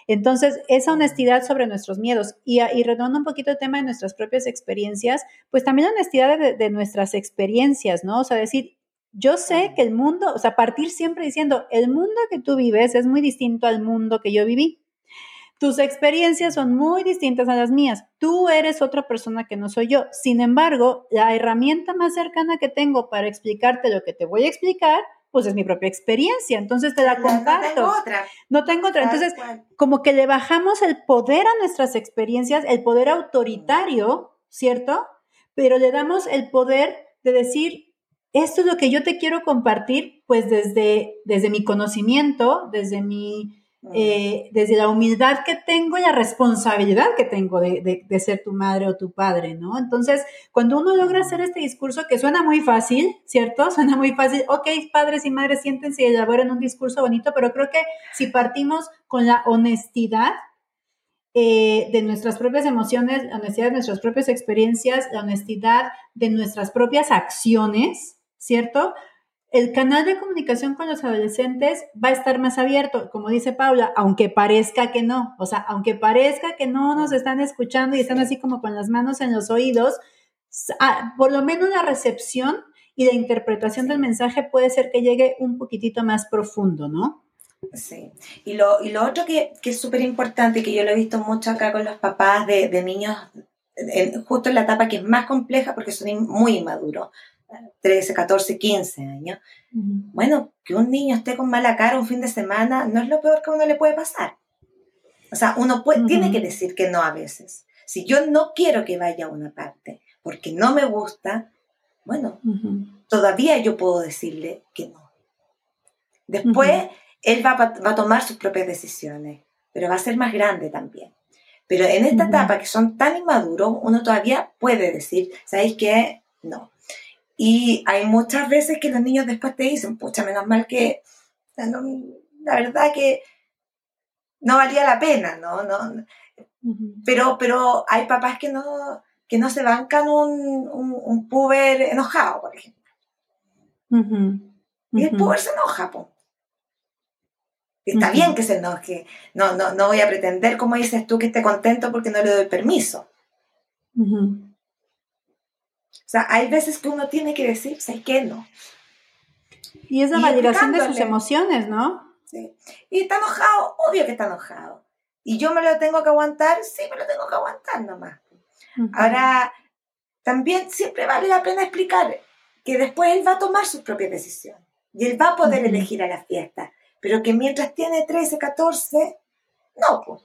Entonces, esa honestidad sobre nuestros miedos y, y un poquito el tema de nuestras propias experiencias, pues también la honestidad de, de nuestras experiencias, ¿no? O sea, decir, yo sé que el mundo, o sea, partir siempre diciendo, el mundo que tú vives es muy distinto al mundo que yo viví. Tus experiencias son muy distintas a las mías. Tú eres otra persona que no soy yo. Sin embargo, la herramienta más cercana que tengo para explicarte lo que te voy a explicar, pues es mi propia experiencia. Entonces te la comparto. No tengo otra. No tengo otra. Entonces, como que le bajamos el poder a nuestras experiencias, el poder autoritario, ¿cierto? Pero le damos el poder de decir, esto es lo que yo te quiero compartir, pues desde, desde mi conocimiento, desde mi eh, desde la humildad que tengo y la responsabilidad que tengo de, ser tu madre o tu padre, ¿no? Entonces, cuando uno logra hacer este discurso que suena muy fácil, ¿cierto? *laughs* Suena muy fácil, ok, padres y madres, siéntense y elaboren un discurso bonito, pero creo que si partimos con la honestidad eh, de nuestras propias emociones, la honestidad de nuestras propias experiencias, la honestidad de nuestras propias acciones, ¿cierto? El canal de comunicación con los adolescentes va a estar más abierto, como dice Paula, aunque parezca que no, o sea, aunque parezca que no nos están escuchando y están así como con las manos en los oídos, ah, por lo menos la recepción y la interpretación del mensaje puede ser que llegue un poquitito más profundo, ¿no? Sí, y lo, y lo otro que, que es súper importante, que yo lo he visto mucho acá con los papás de, de niños, justo en la etapa que es más compleja porque son muy inmaduros, 13, 14, 15 años. Bueno, que un niño esté con mala cara un fin de semana no es lo peor que a uno le puede pasar. O sea, uno puede, tiene que decir que no a veces. Si yo no quiero que vaya a una parte porque no me gusta, bueno, todavía yo puedo decirle que no. Después, él va, va, a tomar sus propias decisiones, pero va a ser más grande también. Pero en esta etapa que son tan inmaduros, uno todavía puede decir, ¿sabéis qué? No. Y hay muchas veces que los niños después te dicen, pucha, menos mal que la verdad que no valía la pena, ¿no? no pero, pero hay papás que no, que no se bancan un, un, puber enojado, por ejemplo. Y el puber se enoja, po. Está bien que se enoje. No, no, no voy a pretender, como dices tú, que esté contento porque no le doy permiso. O sea, hay veces que uno tiene que decir, sé que no. Y es la validación de sus emociones, ¿no? Sí. Y está enojado, obvio que está enojado. Y yo me lo tengo que aguantar, sí, me lo tengo que aguantar nomás. Ahora, también siempre vale la pena explicar que después él va a tomar sus propias decisiones. Y él va a poder elegir a la fiesta. Pero que mientras tiene 13, 14, no, pues.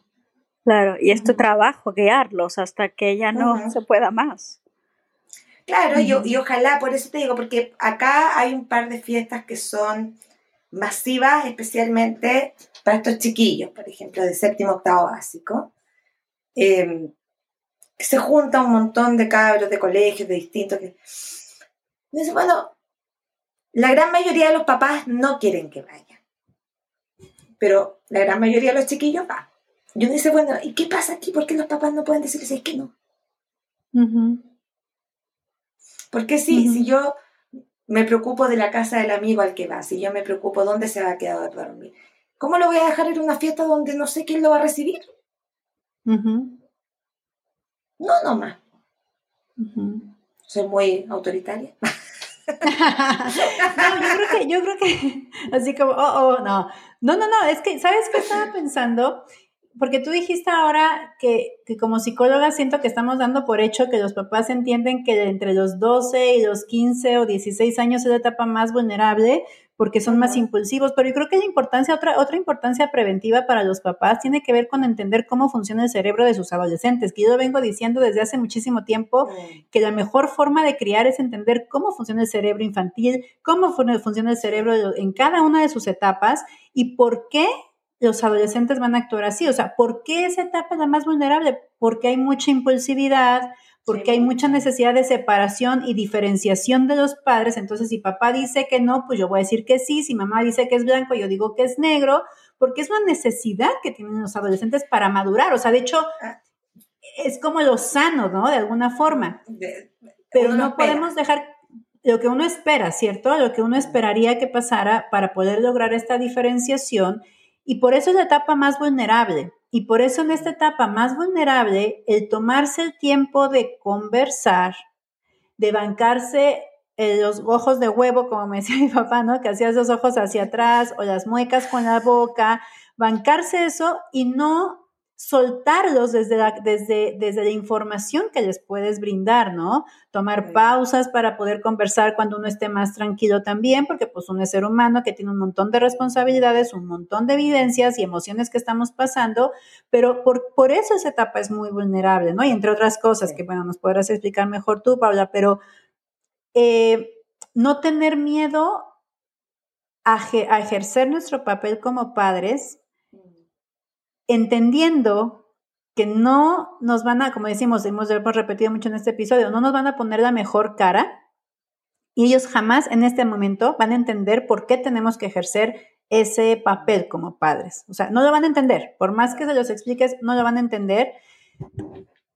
Claro, y es tu trabajo guiarlos hasta que ya no se pueda más. Claro, y, ojalá, por eso te digo, porque acá hay un par de fiestas que son masivas, especialmente para estos chiquillos, por ejemplo, de séptimo, octavo básico. Em, se junta un montón de cabros de colegios, de distintos. Que... dice, bueno, la gran mayoría de los papás no quieren que vayan, pero la gran mayoría de los chiquillos van. Yo dice, bueno, ¿y qué pasa aquí? ¿Por qué los papás no pueden decirles que no? Porque si, si yo me preocupo de la casa del amigo al que va, si yo me preocupo dónde se va a quedar a dormir, ¿cómo lo voy a dejar en una fiesta donde no sé quién lo va a recibir? No, nomás. Soy muy autoritaria. *laughs* no, yo creo que, yo creo que, *laughs* así como, oh, oh, no. No, no, no, es que, ¿sabes qué estaba *laughs* pensando? Porque tú dijiste ahora que, como psicóloga siento que estamos dando por hecho que los papás entienden que entre los 12 y los 15 o 16 años es la etapa más vulnerable porque son más impulsivos, pero yo creo que la importancia, otra, otra importancia preventiva para los papás tiene que ver con entender cómo funciona el cerebro de sus adolescentes, que yo lo vengo diciendo desde hace muchísimo tiempo, que la mejor forma de criar es entender cómo funciona el cerebro infantil, cómo funciona el cerebro en cada una de sus etapas y por qué los adolescentes van a actuar así. O sea, ¿por qué esa etapa es la más vulnerable? Porque hay mucha impulsividad, porque hay mucha necesidad de separación y diferenciación de los padres. Entonces, si papá dice que no, pues yo voy a decir que sí. Si mamá dice que es blanco, yo digo que es negro, porque es una necesidad que tienen los adolescentes para madurar. O sea, de hecho, ah. es como lo sano, ¿no? De alguna forma. Pero no podemos dejar lo que uno espera, ¿cierto? Lo que uno esperaría que pasara para poder lograr esta diferenciación. Y por eso es la etapa más vulnerable. Y por eso en esta etapa más vulnerable, el tomarse el tiempo de conversar, de bancarse los ojos de huevo, como me decía *laughs* mi papá, ¿no? Que hacía esos ojos hacia atrás o las muecas con la boca, bancarse eso y no soltarlos desde la, desde, desde la información que les puedes brindar, ¿no? Tomar pausas para poder conversar cuando uno esté más tranquilo también, porque pues uno es ser humano que tiene un montón de responsabilidades, un montón de evidencias y emociones que estamos pasando, pero por, por eso esa etapa es muy vulnerable, ¿no? Y entre otras cosas que, bueno, nos podrás explicar mejor tú, Paula, pero eh, no tener miedo a, a ejercer nuestro papel como padres, entendiendo que no nos van a, como decimos, hemos, repetido mucho en este episodio, no nos van a poner la mejor cara y ellos jamás en este momento van a entender por qué tenemos que ejercer ese papel como padres. O sea, no lo van a entender, por más que se los expliques, no lo van a entender,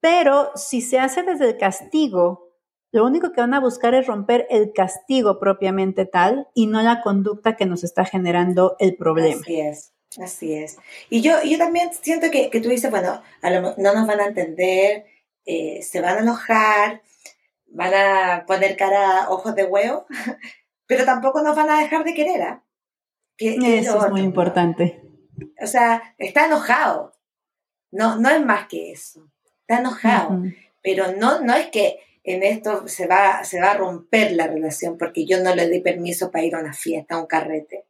pero si se hace desde el castigo, lo único que van a buscar es romper el castigo propiamente tal y no la conducta que nos está generando el problema. Así es. Así es. Y yo, yo también siento que, tú dices, bueno, no nos van a entender, eh, se van a enojar, van a poner cara, ojos de huevo, *laughs* pero tampoco nos van a dejar de querer. ¿ah? Eso es, muy importante. O sea, está enojado. No, no es más que eso. Está enojado. Pero no, no es que en esto se va, se va a romper la relación porque yo no le di permiso para ir a una fiesta, a un carrete.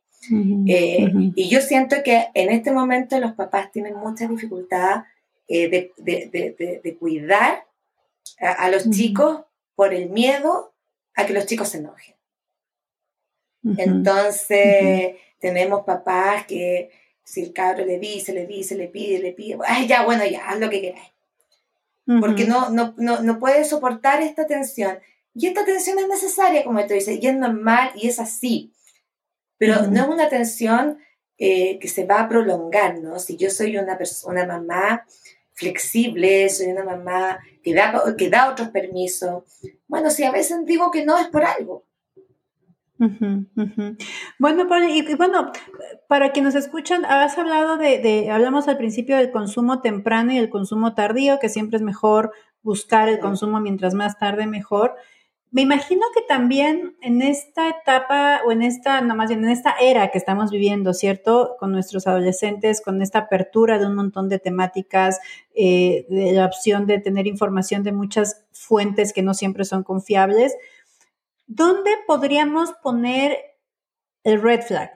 Eh, y yo siento que en este momento los papás tienen mucha dificultad eh, de, cuidar a, los chicos por el miedo a que los chicos se enojen. Entonces, tenemos papás que si el cabro le dice, le dice, le pide, le pide, Ay, ya, bueno, ya, haz lo que queráis. Porque no, no, no, no puede soportar esta tensión. Y esta tensión es necesaria, como tú dices, y es normal y es así. Pero no es una tensión eh, que se va a prolongar, ¿no? Si yo soy una, una mamá flexible, soy una mamá que da, que da otros permisos, bueno, si a veces digo que no es por algo. Bueno, y, bueno, para quienes nos escuchan, has hablado de, de, hablamos al principio del consumo temprano y el consumo tardío, que siempre es mejor buscar el consumo mientras más tarde mejor. Me imagino que también en esta etapa o en esta, no más bien en esta era que estamos viviendo, ¿cierto? Con nuestros adolescentes, con esta apertura de un montón de temáticas, eh, de la opción de tener información de muchas fuentes que no siempre son confiables, ¿dónde podríamos poner el red flag?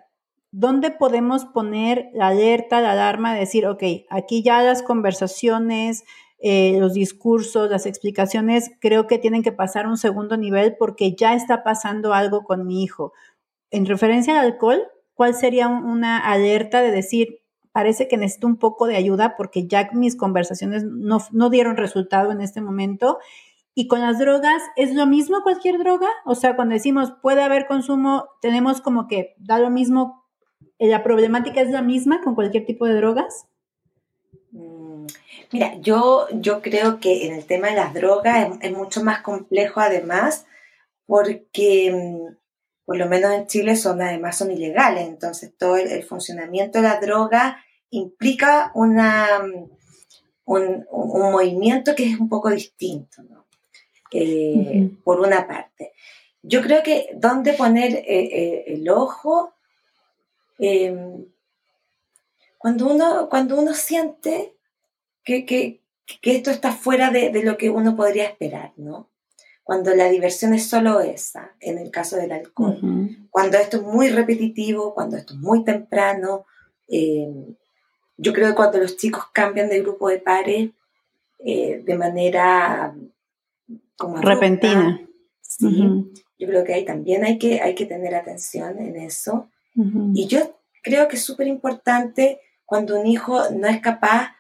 ¿Dónde podemos poner la alerta, la alarma de decir, ok, aquí ya las conversaciones, eh, los discursos, las explicaciones, creo que tienen que pasar a un segundo nivel porque ya está pasando algo con mi hijo. En referencia al alcohol, ¿cuál sería una alerta de decir, parece que necesito un poco de ayuda porque ya mis conversaciones no, no dieron resultado en este momento? Y con las drogas, ¿es lo mismo cualquier droga? O sea, cuando decimos puede haber consumo, tenemos como que da lo mismo, la problemática es la misma con cualquier tipo de drogas. Mira, yo, yo creo que en el tema de las drogas es, mucho más complejo además porque mm, por lo menos en Chile son además son ilegales, entonces todo el, funcionamiento de la droga implica una, mm, un, movimiento que es un poco distinto, ¿no? Eh, por una parte. Yo creo que dónde poner eh, eh, el ojo, em, cuando, uno, cuando uno siente que, esto está fuera de, lo que uno podría esperar, ¿no? Cuando la diversión es solo esa, en el caso del alcohol. Cuando esto es muy repetitivo, cuando esto es muy temprano. Eh, yo creo que cuando los chicos cambian de grupo de pares eh, de manera como repentina. sí, yo creo que ahí también hay que, hay que tener atención en eso. Y yo creo que es súper importante cuando un hijo no es capaz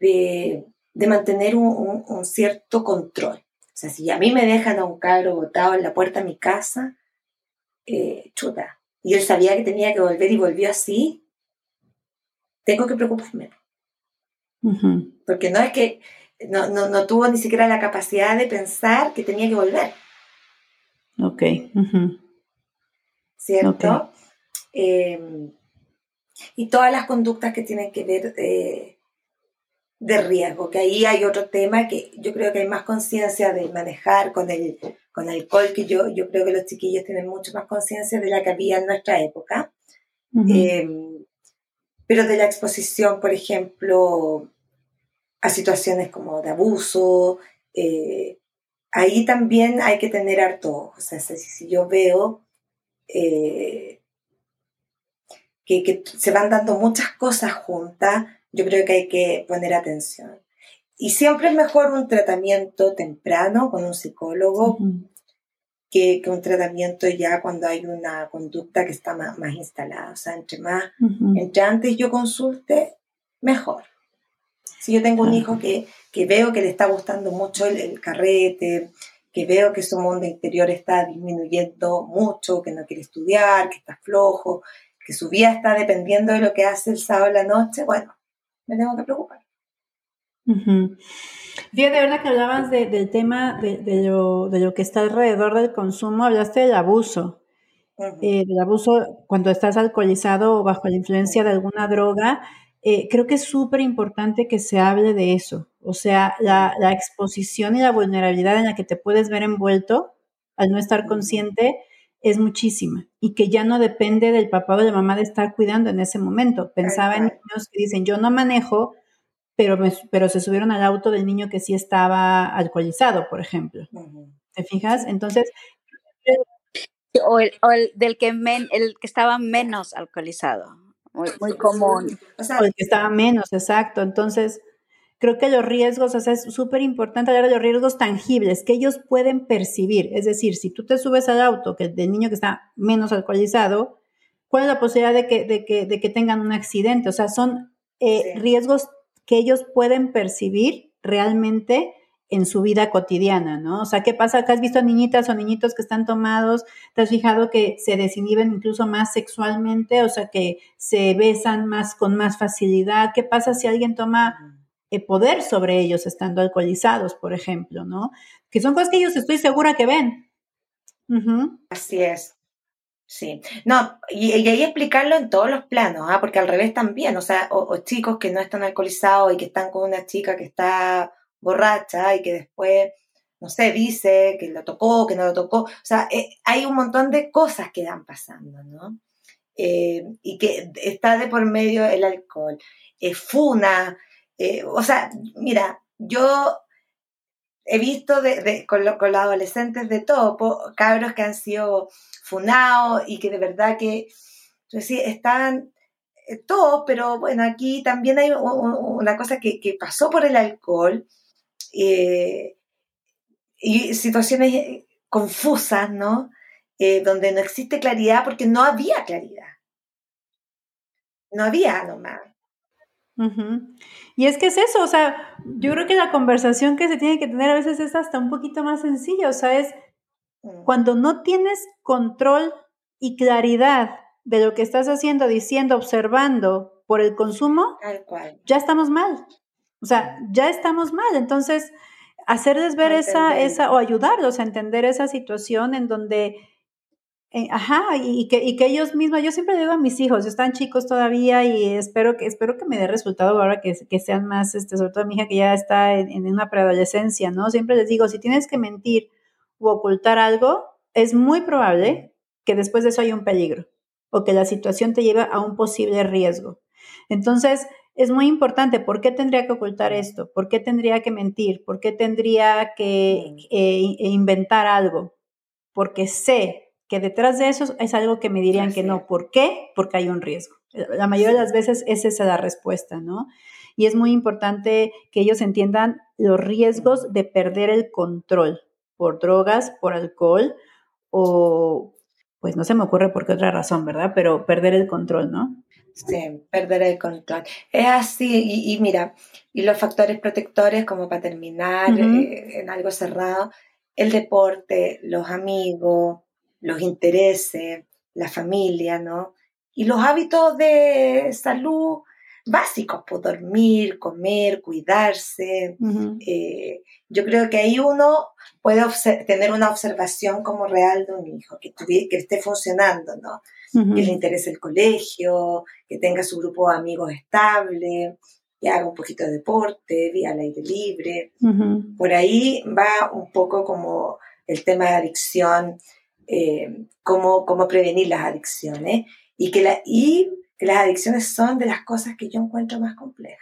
de, mantener un, cierto control. sea, si a mí me dejan a un cabro botado en la puerta de mi casa, eh, chuta, y él sabía que tenía que volver y volvió así, tengo que preocuparme. Porque no es que no, no, tuvo ni siquiera la capacidad de pensar que tenía que volver. Ok. ¿Cierto? Em, y todas las conductas que tienen que ver eh, de riesgo, que ahí hay otro tema que yo creo que hay más conciencia de manejar con el con alcohol, que yo, yo creo que los chiquillos tienen mucho más conciencia de la que había en nuestra época. Em, pero de la exposición, por ejemplo, a situaciones como de abuso, eh, ahí también hay que tener harto, o sea, si, yo veo eh, que, que, se van dando muchas cosas juntas, yo creo que hay que poner atención. Y siempre es mejor un tratamiento temprano con un psicólogo que, un tratamiento ya cuando hay una conducta que está más, instalada. O sea, entre más, entre antes yo consulte, mejor. Si yo tengo un hijo que, veo que le está gustando mucho el, carrete, que veo que su mundo interior está disminuyendo mucho, que no quiere estudiar, que está flojo, que su vida está dependiendo de lo que hace el sábado en la noche, bueno, me tengo que preocupar. Fíjate, de verdad que hablabas del tema de, lo, que está alrededor del consumo, hablaste del abuso. Eh, del abuso cuando estás alcoholizado o bajo la influencia de alguna droga. Eh, creo que es súper importante que se hable de eso. O sea, la, exposición y la vulnerabilidad en la que te puedes ver envuelto al no estar consciente es muchísima y que ya no depende del papá o de la mamá de estar cuidando en ese momento. Pensaba en niños que dicen, yo no manejo, pero, pero se subieron al auto del niño que sí estaba alcoholizado, por ejemplo. ¿Te fijas? Entonces... O el, del que, el que estaba menos alcoholizado, muy, común. O, el que estaba menos, exacto. Entonces, creo que los riesgos, o sea, es súper importante hablar de los riesgos tangibles que ellos pueden percibir. Es decir, si tú te subes al auto que del niño que está menos alcoholizado, ¿cuál es la posibilidad de que, de que, de que tengan un accidente? O sea, son eh, riesgos que ellos pueden percibir realmente en su vida cotidiana, ¿no? O sea, ¿qué pasa? ¿Que has visto niñitas o niñitos que están tomados? ¿Te has fijado que se desinhiben incluso más sexualmente? O sea, que se besan más con más facilidad. ¿Qué pasa si alguien toma poder sobre ellos estando alcoholizados, por ejemplo, ¿no? Que son cosas que ellos estoy segura que ven. Así es. Sí, no, y, ahí explicarlo en todos los planos, ¿ah? porque al revés también, o sea, o, chicos que no están alcoholizados y que están con una chica que está borracha y que después, no sé, dice que lo tocó, que no lo tocó, o sea, eh, hay un montón de cosas que van pasando, ¿no? Eh, y que está de por medio el alcohol, eh, funa, o sea, mira, yo he visto de, con, los adolescentes de todo, cabros que han sido funados y que de verdad que, sí, están eh, todos, pero bueno, aquí también hay una cosa que, pasó por el alcohol eh, y situaciones eh, confusas, ¿no? donde no existe claridad porque no había claridad. No había nomás. Y es que es eso, o sea, yo creo que la conversación que se tiene que tener a veces es hasta un poquito más sencilla, o sea, es mm. cuando no tienes control y claridad de lo que estás haciendo, diciendo, observando por el consumo, ya estamos mal. O sea, ya estamos mal. Entonces, hacerles ver esa, esa, o ayudarlos a entender esa situación en donde eh, ajá, y que, y que ellos mismos, yo siempre digo a mis hijos, están chicos todavía y espero que, espero que me dé resultado ahora que, que sean más, este, sobre todo mi hija que ya está en, en, una preadolescencia, ¿no? Siempre les digo, si tienes que mentir o ocultar algo, es muy probable que después de eso haya un peligro o que la situación te lleve a un posible riesgo. Entonces, es muy importante, ¿por qué tendría que ocultar esto? ¿Por qué tendría que mentir? ¿Por qué tendría que eh, inventar algo? Porque sé que detrás de eso es algo que me dirían que no. ¿Por qué? Porque hay un riesgo. La mayoría de las veces esa es la respuesta, ¿no? Y es muy importante que ellos entiendan los riesgos de perder el control por drogas, por alcohol o, pues no se me ocurre por qué otra razón, ¿verdad? Pero perder el control, ¿no? Sí, perder el control. Es así, y, mira, y los factores protectores, como para terminar eh, en algo cerrado, el deporte, los amigos, los intereses, la familia, ¿no? Y los hábitos de salud básicos, pues dormir, comer, cuidarse. Eh, yo creo que ahí uno puede tener una observación como real de un hijo, que, que esté funcionando, ¿no? Que le interese el colegio, que tenga su grupo de amigos estable, que haga un poquito de deporte, vía al aire libre. Por ahí va un poco como el tema de adicción, eh, cómo, prevenir las adicciones y que, la, y que las adicciones son de las cosas que yo encuentro más complejas.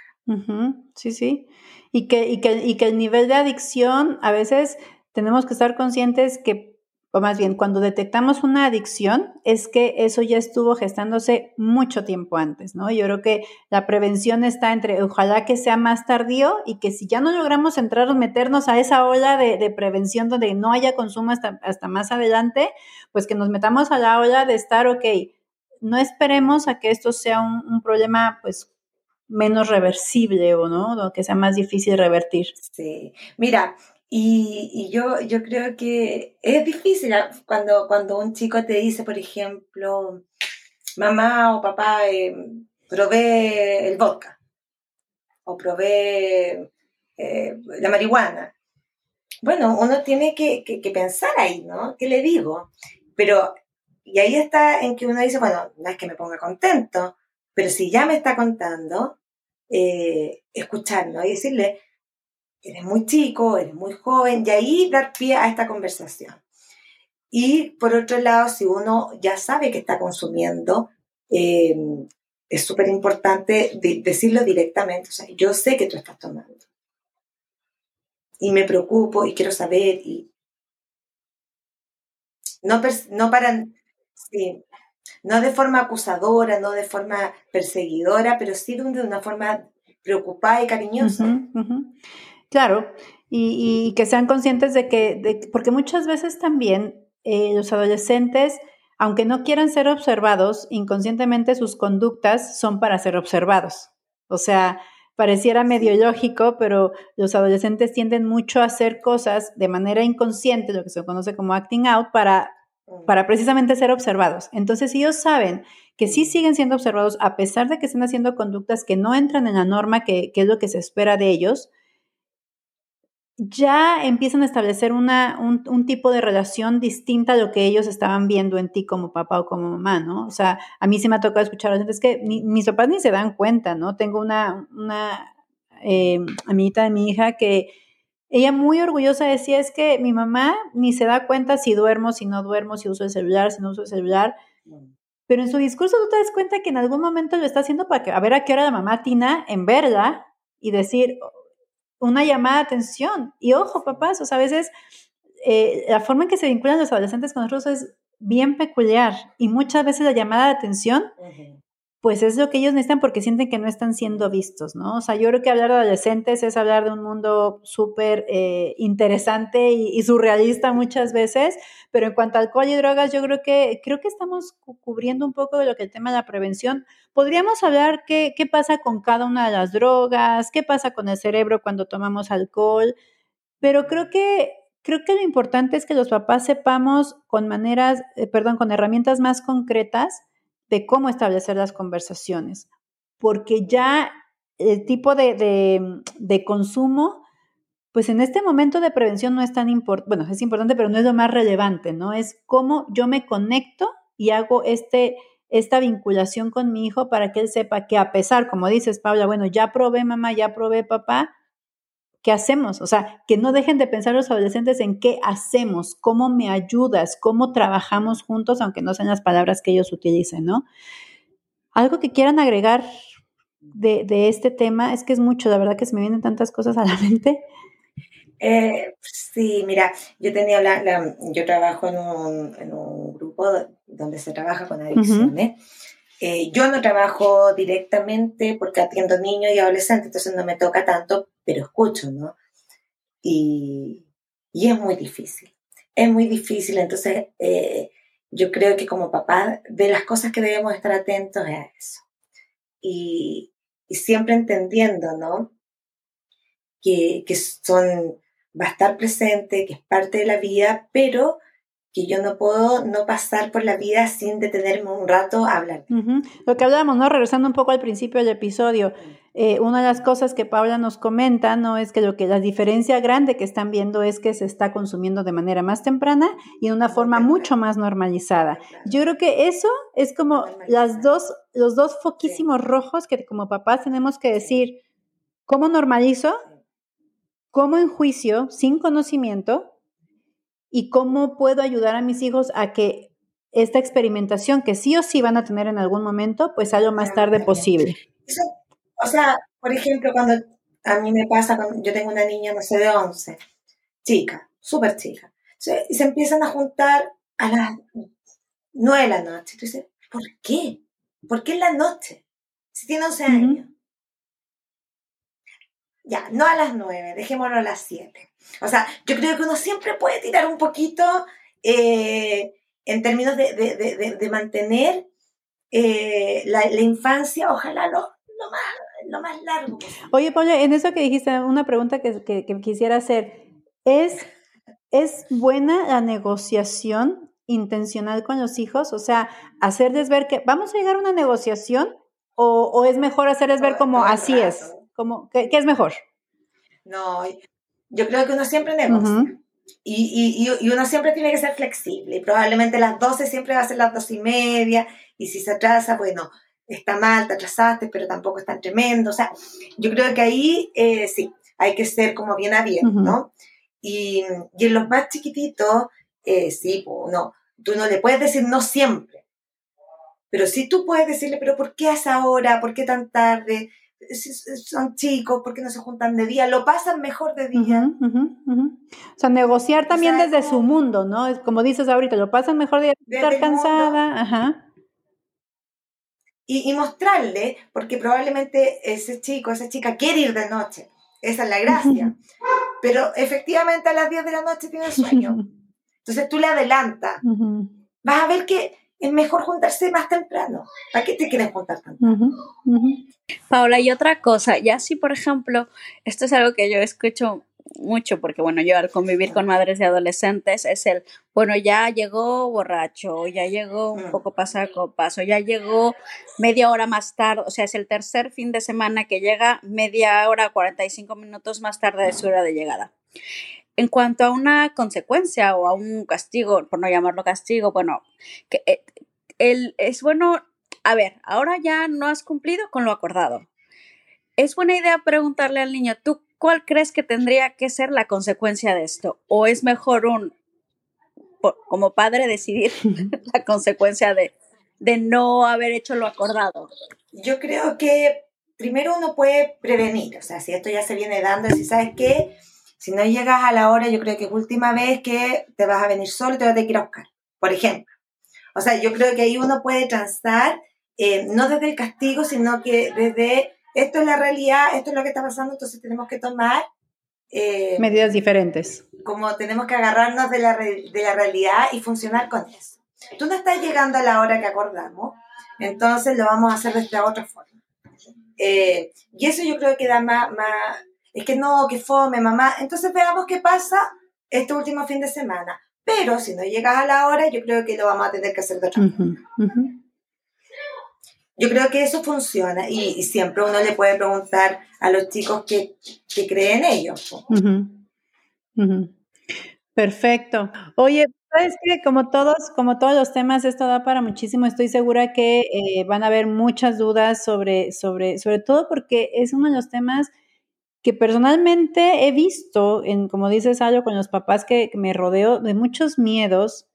Sí, sí. Y que, y, que, y que el nivel de adicción, a veces tenemos que estar conscientes que o más bien cuando detectamos una adicción, es que eso ya estuvo gestándose mucho tiempo antes, ¿no? Yo creo que la prevención está entre, ojalá que sea más tardío y que si ya no logramos entrar, meternos a esa ola de, prevención donde no haya consumo hasta, hasta más adelante, pues que nos metamos a la ola de estar, ok, no esperemos a que esto sea un, problema, pues menos reversible o no, o que sea más difícil revertir. Sí, mira, y, yo, yo creo que es difícil ah, cuando, cuando un chico te dice, por ejemplo, mamá o papá, eh, probé el vodka o probé eh, la marihuana. Bueno, uno tiene que, que, pensar ahí, ¿no? ¿Qué le digo? Pero, y ahí está en que uno dice, bueno, no es que me ponga contento, pero si ya me está contando, eh, escucharlo y decirle, eres muy chico, eres muy joven, y ahí dar pie a esta conversación. Y por otro lado, si uno ya sabe que está consumiendo, em, es súper importante decirlo directamente. O sea, yo sé que tú estás tomando. Y me preocupo y quiero saber. Y no, no para. no de forma acusadora, no de forma perseguidora, pero sí de una forma preocupada y cariñosa. Claro, y, que sean conscientes de que, porque muchas veces también eh, los adolescentes, aunque no quieran ser observados, inconscientemente sus conductas son para ser observados. O sea, pareciera medio lógico, pero los adolescentes tienden mucho a hacer cosas de manera inconsciente, lo que se conoce como acting out, para, mm. para precisamente ser observados. Entonces, ellos saben que sí siguen siendo observados a pesar de que estén haciendo conductas que no entran en la norma, que, que es lo que se espera de ellos, ya empiezan a establecer una, un, tipo de relación distinta a lo que ellos estaban viendo en ti como papá o como mamá, ¿no? O sea, a mí sí me ha tocado escuchar es que mis papás ni se dan cuenta, ¿no? Tengo una, una eh, amiguita de mi hija que ella muy orgullosa decía, es que mi mamá ni se da cuenta si duermo, si no duermo, si uso el celular, si no uso el celular. Pero en su discurso tú te das cuenta que en algún momento lo está haciendo para que, a ver a qué hora la mamá tina en verla y decir, una llamada de atención. Y ojo, papás, o sea, a veces eh, la forma en que se vinculan los adolescentes con nosotros es bien peculiar y muchas veces la llamada de atención pues es lo que ellos necesitan porque sienten que no están siendo vistos, ¿no? O sea, yo creo que hablar de adolescentes es hablar de un mundo súper eh, interesante y, surrealista muchas veces, pero en cuanto a alcohol y drogas, yo creo que, creo que estamos cubriendo un poco de lo que el tema de la prevención. Podríamos hablar qué, qué pasa con cada una de las drogas, qué pasa con el cerebro cuando tomamos alcohol, pero creo que creo que lo importante es que los papás sepamos con maneras, eh, perdón, con herramientas más concretas de cómo establecer las conversaciones, porque ya el tipo de, de, consumo, pues en este momento de prevención no es tan importante, bueno, es importante, pero no es lo más relevante, ¿no? Es cómo yo me conecto y hago este, esta vinculación con mi hijo para que él sepa que a pesar, como dices, Paula, bueno, ya probé mamá, ya probé papá, ¿qué hacemos? O sea, que no dejen de pensar los adolescentes en qué hacemos, cómo me ayudas, cómo trabajamos juntos, aunque no sean las palabras que ellos utilicen, ¿no? Algo que quieran agregar de, este tema, es que es mucho, la verdad que se me vienen tantas cosas a la *laughs* mente. Eh, sí, mira, yo tenía la, yo trabajo en un, en un, grupo donde se trabaja con adicciones. Eh, yo no trabajo directamente porque atiendo niños y adolescentes, entonces no me toca tanto, pero escucho, ¿no? Y, y es muy difícil, es muy difícil, entonces eh, yo creo que como papá, de las cosas que debemos estar atentos es a eso. Y, y siempre entendiendo, ¿no? Que, que son, va a estar presente, que es parte de la vida, pero que yo no puedo no pasar por la vida sin detenerme un rato a hablar. Lo que hablábamos, ¿no? Regresando un poco al principio del episodio, eh, una de las cosas que Paula nos comenta, ¿no? Es que lo que la diferencia grande que están viendo es que se está consumiendo de manera más temprana y de una forma mucho más normalizada. Yo creo que eso es como las dos, los dos foquísimos rojos que como papás tenemos que decir, ¿cómo normalizo? ¿Cómo enjuicio sin conocimiento? Y cómo puedo ayudar a mis hijos a que esta experimentación que sí o sí van a tener en algún momento, pues salga lo más tarde posible. o sea, por ejemplo, cuando a mí me pasa, cuando yo tengo una niña, no sé, de 11, chica, súper chica, y se empiezan a juntar a las 9 de la noche. Tú dices, ¿por qué? ¿Por qué en la noche? Si tiene 11 años. Ya, no a las 9, dejémoslo a las 7. O sea, yo creo que uno siempre puede tirar un poquito eh, en términos de, mantener eh, la, infancia, ojalá lo, más, largo. Oye, Paula, en eso que dijiste, una pregunta que, quisiera hacer, ¿es, ¿es buena la negociación intencional con los hijos? O sea, hacerles ver que vamos a llegar a una negociación o, es mejor hacerles ver como así es, como, ¿qué, ¿qué es mejor? No, yo creo que uno siempre negocia. y, y, y, uno siempre tiene que ser flexible. Y probablemente las 12 siempre va a ser las 12 y media. Y si se atrasa, bueno, está mal, te atrasaste, pero tampoco es tan tremendo. O sea, yo creo que ahí eh, sí, hay que ser como bien abierto, ¿no? Y, y, en los más chiquititos, eh, sí, no, tú no le puedes decir no siempre. Pero sí tú puedes decirle, pero ¿por qué a esa hora? ¿Por qué tan tarde? Son chicos, porque no se juntan de día? Lo pasan mejor de día. O sea, negociar también desde su mundo, ¿no? Es como dices ahorita, lo pasan mejor de día, estar cansada, ajá. Y, mostrarle, porque probablemente ese chico, esa chica quiere ir de noche. Esa es la gracia. Pero efectivamente a las 10 de la noche tiene sueño. *laughs* Entonces tú le adelantas. Vas a ver que es mejor juntarse más temprano. ¿Para qué te quieres juntar tanto? Paula, y otra cosa, ya si por ejemplo, esto es algo que yo escucho mucho, porque bueno, yo al convivir con madres de adolescentes es el, bueno, ya llegó borracho, ya llegó un mm. poco pasado paso, ya llegó media hora más tarde, o sea, es el tercer fin de semana que llega media hora, 45 minutos más tarde de su hora de llegada. En cuanto a una consecuencia o a un castigo, por no llamarlo castigo, bueno, que, eh, el, es bueno, a ver, ahora ya no has cumplido con lo acordado. Es buena idea preguntarle al niño, ¿tú cuál crees que tendría que ser la consecuencia de esto? ¿O es mejor un, como padre, decidir *laughs* *laughs* la consecuencia de, de no haber hecho lo acordado? Yo creo que primero uno puede prevenir, o sea, si esto ya se viene dando, si sabes qué, si no llegas a la hora, yo creo que es última vez que te vas a venir solo y te vas a tener que ir a buscar, por ejemplo. O sea, yo creo que ahí uno puede transar, eh, no desde el castigo, sino que desde esto es la realidad, esto es lo que está pasando, entonces tenemos que tomar eh, medidas diferentes. Como tenemos que agarrarnos de la, de la realidad y funcionar con eso. Tú no estás llegando a la hora que acordamos, entonces lo vamos a hacer de esta otra forma. Eh, y eso yo creo que da más, más, es que no, que fome, mamá. Entonces veamos qué pasa este último fin de semana. Pero si no llegas a la hora, yo creo que lo vamos a tener que hacer de otra forma. Yo creo que eso funciona y, siempre uno le puede preguntar a los chicos que, que creen ellos. Perfecto. Oye, sabes que como todos, como todos los temas, esto da para muchísimo. Estoy segura que eh, van a haber muchas dudas sobre, sobre, sobre todo porque es uno de los temas que personalmente he visto, en, como dices algo con los papás que, me rodeo, de muchos miedos,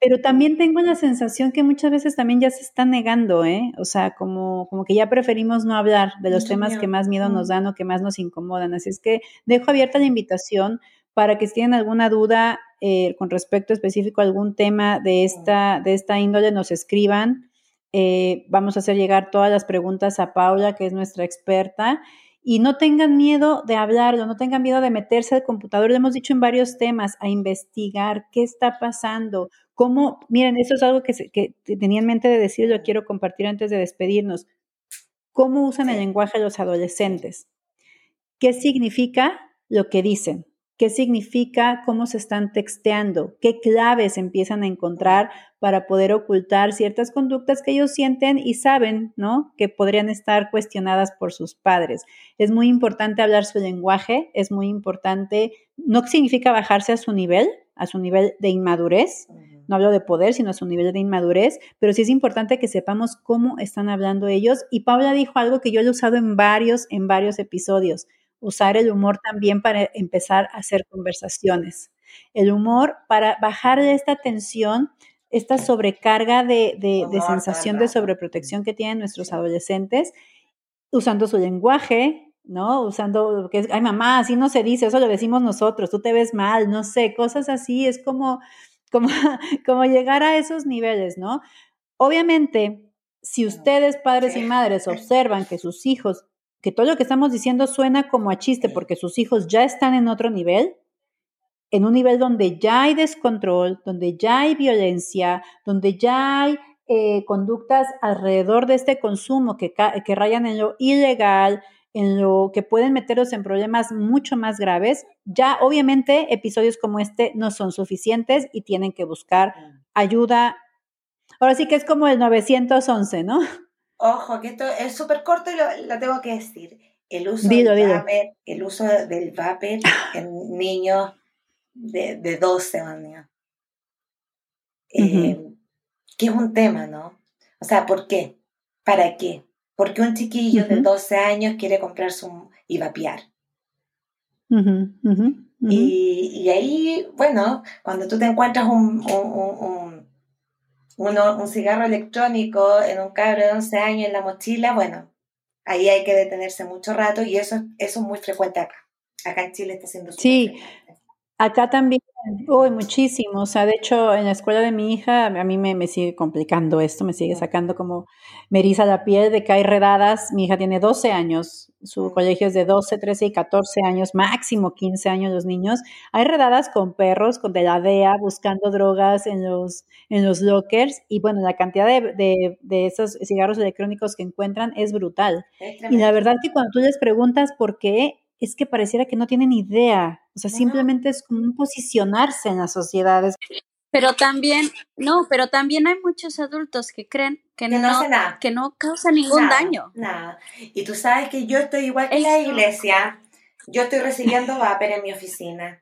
pero también tengo la sensación que muchas veces también ya se está negando, ¿eh? O sea, como, como que ya preferimos no hablar de los temas que más miedo nos dan o que más nos incomodan. Así es que dejo abierta la invitación para que si tienen alguna duda eh, con respecto específico a algún tema de esta, de esta índole, nos escriban. Eh, vamos a hacer llegar todas las preguntas a Paula, que es nuestra experta y no tengan miedo de hablarlo, no tengan miedo de meterse al computador, lo hemos dicho en varios temas, a investigar qué está pasando, cómo, miren, eso es algo que, que tenía en mente de decir, lo quiero compartir antes de despedirnos, cómo usan el lenguaje los adolescentes, qué significa lo que dicen, qué significa, cómo se están texteando, qué claves empiezan a encontrar para poder ocultar ciertas conductas que ellos sienten y saben, ¿no? Que podrían estar cuestionadas por sus padres. Es muy importante hablar su lenguaje, es muy importante, no significa bajarse a su nivel, a su nivel de inmadurez, no hablo de poder, sino a su nivel de inmadurez, pero sí es importante que sepamos cómo están hablando ellos. Y Paula dijo algo que yo he usado en varios, en varios episodios, usar el humor también para empezar a hacer conversaciones. El humor para bajar esta tensión esta sobrecarga de, sensación de sobreprotección que tienen nuestros adolescentes, usando su lenguaje, ¿no? Usando lo que es, ay mamá, así no se dice, eso lo decimos nosotros, tú te ves mal, no sé, cosas así, es como, como, *laughs* como llegar a esos niveles, ¿no? Obviamente, si ustedes, padres y madres, observan que sus hijos, que todo lo que estamos diciendo suena como a chiste porque sus hijos ya están en otro nivel, en un nivel donde ya hay descontrol, donde ya hay violencia, donde ya hay eh, conductas alrededor de este consumo que, que rayan en lo ilegal, en lo que pueden meterlos en problemas mucho más graves, ya obviamente episodios como este no son suficientes y tienen que buscar ayuda. Ahora sí que es como el 911, ¿no? Ojo, que esto es súper corto y lo, tengo que decir. El uso, del el uso del vapor *coughs* en niños de, de 12 años. Eh, que es un tema, ¿no? O sea, ¿por qué? ¿Para qué? Porque un chiquillo de 12 años quiere comprarse un y vapear. y, ahí, bueno, cuando tú te encuentras un, un, un, cigarro electrónico en un cabro de 11 años en la mochila, bueno, ahí hay que detenerse mucho rato y eso, eso es muy frecuente acá. Acá en Chile está siendo Sí, Acá también, uy, muchísimo. O sea, de hecho, en la escuela de mi hija, a mí me, sigue complicando esto, me sigue sacando como me eriza la piel de que hay redadas. Mi hija tiene 12 años, su colegio es de 12, 13 y 14 años, máximo 15 años los niños. Hay redadas con perros, con de la DEA, buscando drogas en los, en los lockers. Y bueno, la cantidad de, de, esos cigarros electrónicos que encuentran es brutal. y la verdad que cuando tú les preguntas por qué, es que pareciera que no tienen idea. O sea, simplemente es como un posicionarse en las sociedades. Pero también, no, pero también hay muchos adultos que creen que, no, que no causa ningún daño. Nada. Y tú sabes que yo estoy igual que la iglesia. Yo estoy recibiendo *laughs* vapor en mi oficina.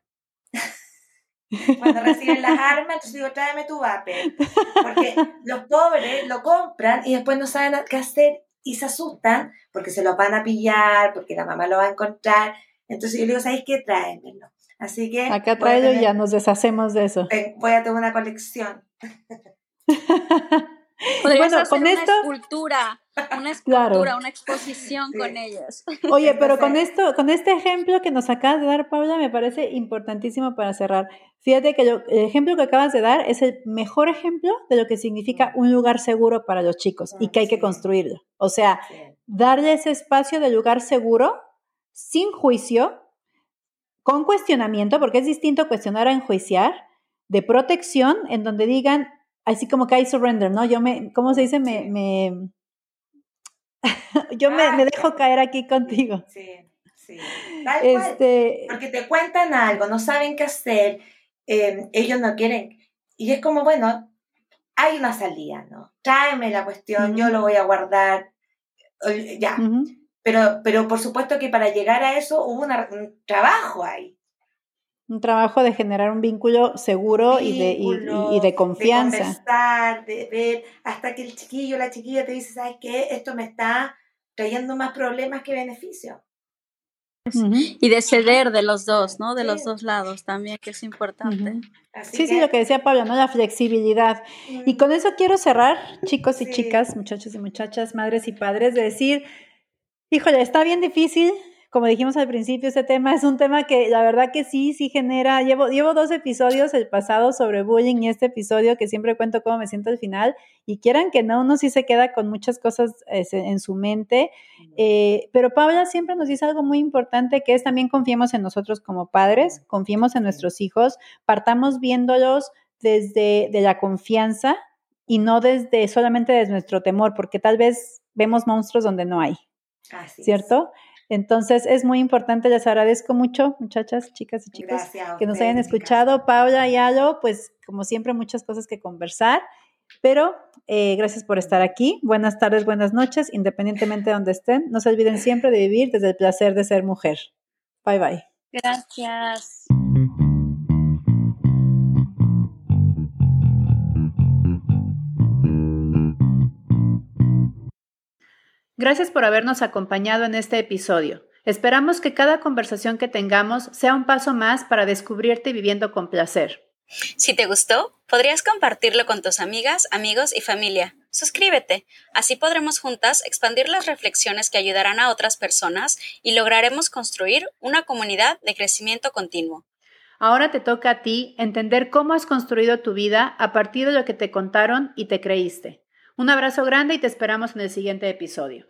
Cuando reciben las armas, entonces digo, tráeme tu vapor. Porque los pobres lo compran y después no saben qué hacer y se asustan porque se lo van a pillar, porque la mamá lo va a encontrar. Entonces yo le digo, ¿sabéis qué? Tráemelo. Así que... Acá tráelo y ya nos deshacemos de eso. Voy a tener una colección. *laughs* bueno, con una esto, escultura, una *laughs* escultura, una exposición con ellos. Oye, pero *laughs* con esto, con este ejemplo que nos acabas de dar, Paula, me parece importantísimo para cerrar. Fíjate que el ejemplo que acabas de dar es el mejor ejemplo de lo que significa un lugar seguro para los chicos y que hay que construirlo. O sea, darle ese espacio de lugar seguro, sin juicio, con cuestionamiento, porque es distinto cuestionar a enjuiciar, de protección, en donde digan, así como que hay surrender, ¿no? Yo me, ¿cómo se dice? Me, me *laughs* yo me, me, dejo caer aquí contigo. Sí, sí. este, Porque te cuentan algo, no saben qué hacer, em, ellos no quieren. Y es como, bueno, hay una salida, ¿no? Tráeme la cuestión, yo lo voy a guardar, ya. pero, pero por supuesto que para llegar a eso hubo un trabajo ahí un trabajo de generar un vínculo seguro y, de, y, de confianza. De conversar, de ver, hasta que el chiquillo la chiquilla te dice, ¿sabes qué? Esto me está trayendo más problemas que beneficios. Y de ceder de los dos, ¿no? De los dos lados también, que es importante. Sí, sí, lo que decía Pablo, ¿no? La flexibilidad. Y con eso quiero cerrar, chicos y chicas, muchachos y muchachas, madres y padres, de decir, híjole, está bien difícil, como dijimos al principio, este tema es un tema que la verdad que sí, sí genera, llevo, llevo dos episodios, el pasado sobre bullying y este episodio que siempre cuento cómo me siento al final, y quieran que no, uno sí se queda con muchas cosas este, en su mente, eh, pero Paula siempre nos dice algo muy importante que es también confiemos en nosotros como padres, confiemos en nuestros hijos, partamos viéndolos desde de la confianza y no desde solamente desde nuestro temor, porque tal vez vemos monstruos donde no hay. ¿Cierto? Entonces es muy importante, les agradezco mucho, muchachas, chicas y chicos, que nos hayan escuchado. Paula y Alo, pues como siempre, muchas cosas que conversar, pero eh, gracias por estar aquí. Buenas tardes, buenas noches, independientemente de donde estén. No se olviden siempre de vivir desde el placer de ser mujer. Bye bye. Gracias. Gracias por habernos acompañado en este episodio. Esperamos que cada conversación que tengamos sea un paso más para descubrirte viviendo con placer. Si te gustó, podrías compartirlo con tus amigas, amigos y familia. Suscríbete, así podremos juntas expandir las reflexiones que ayudarán a otras personas y lograremos construir una comunidad de crecimiento continuo. Ahora te toca a ti entender cómo has construido tu vida a partir de lo que te contaron y te creíste. Un abrazo grande y te esperamos en el siguiente episodio.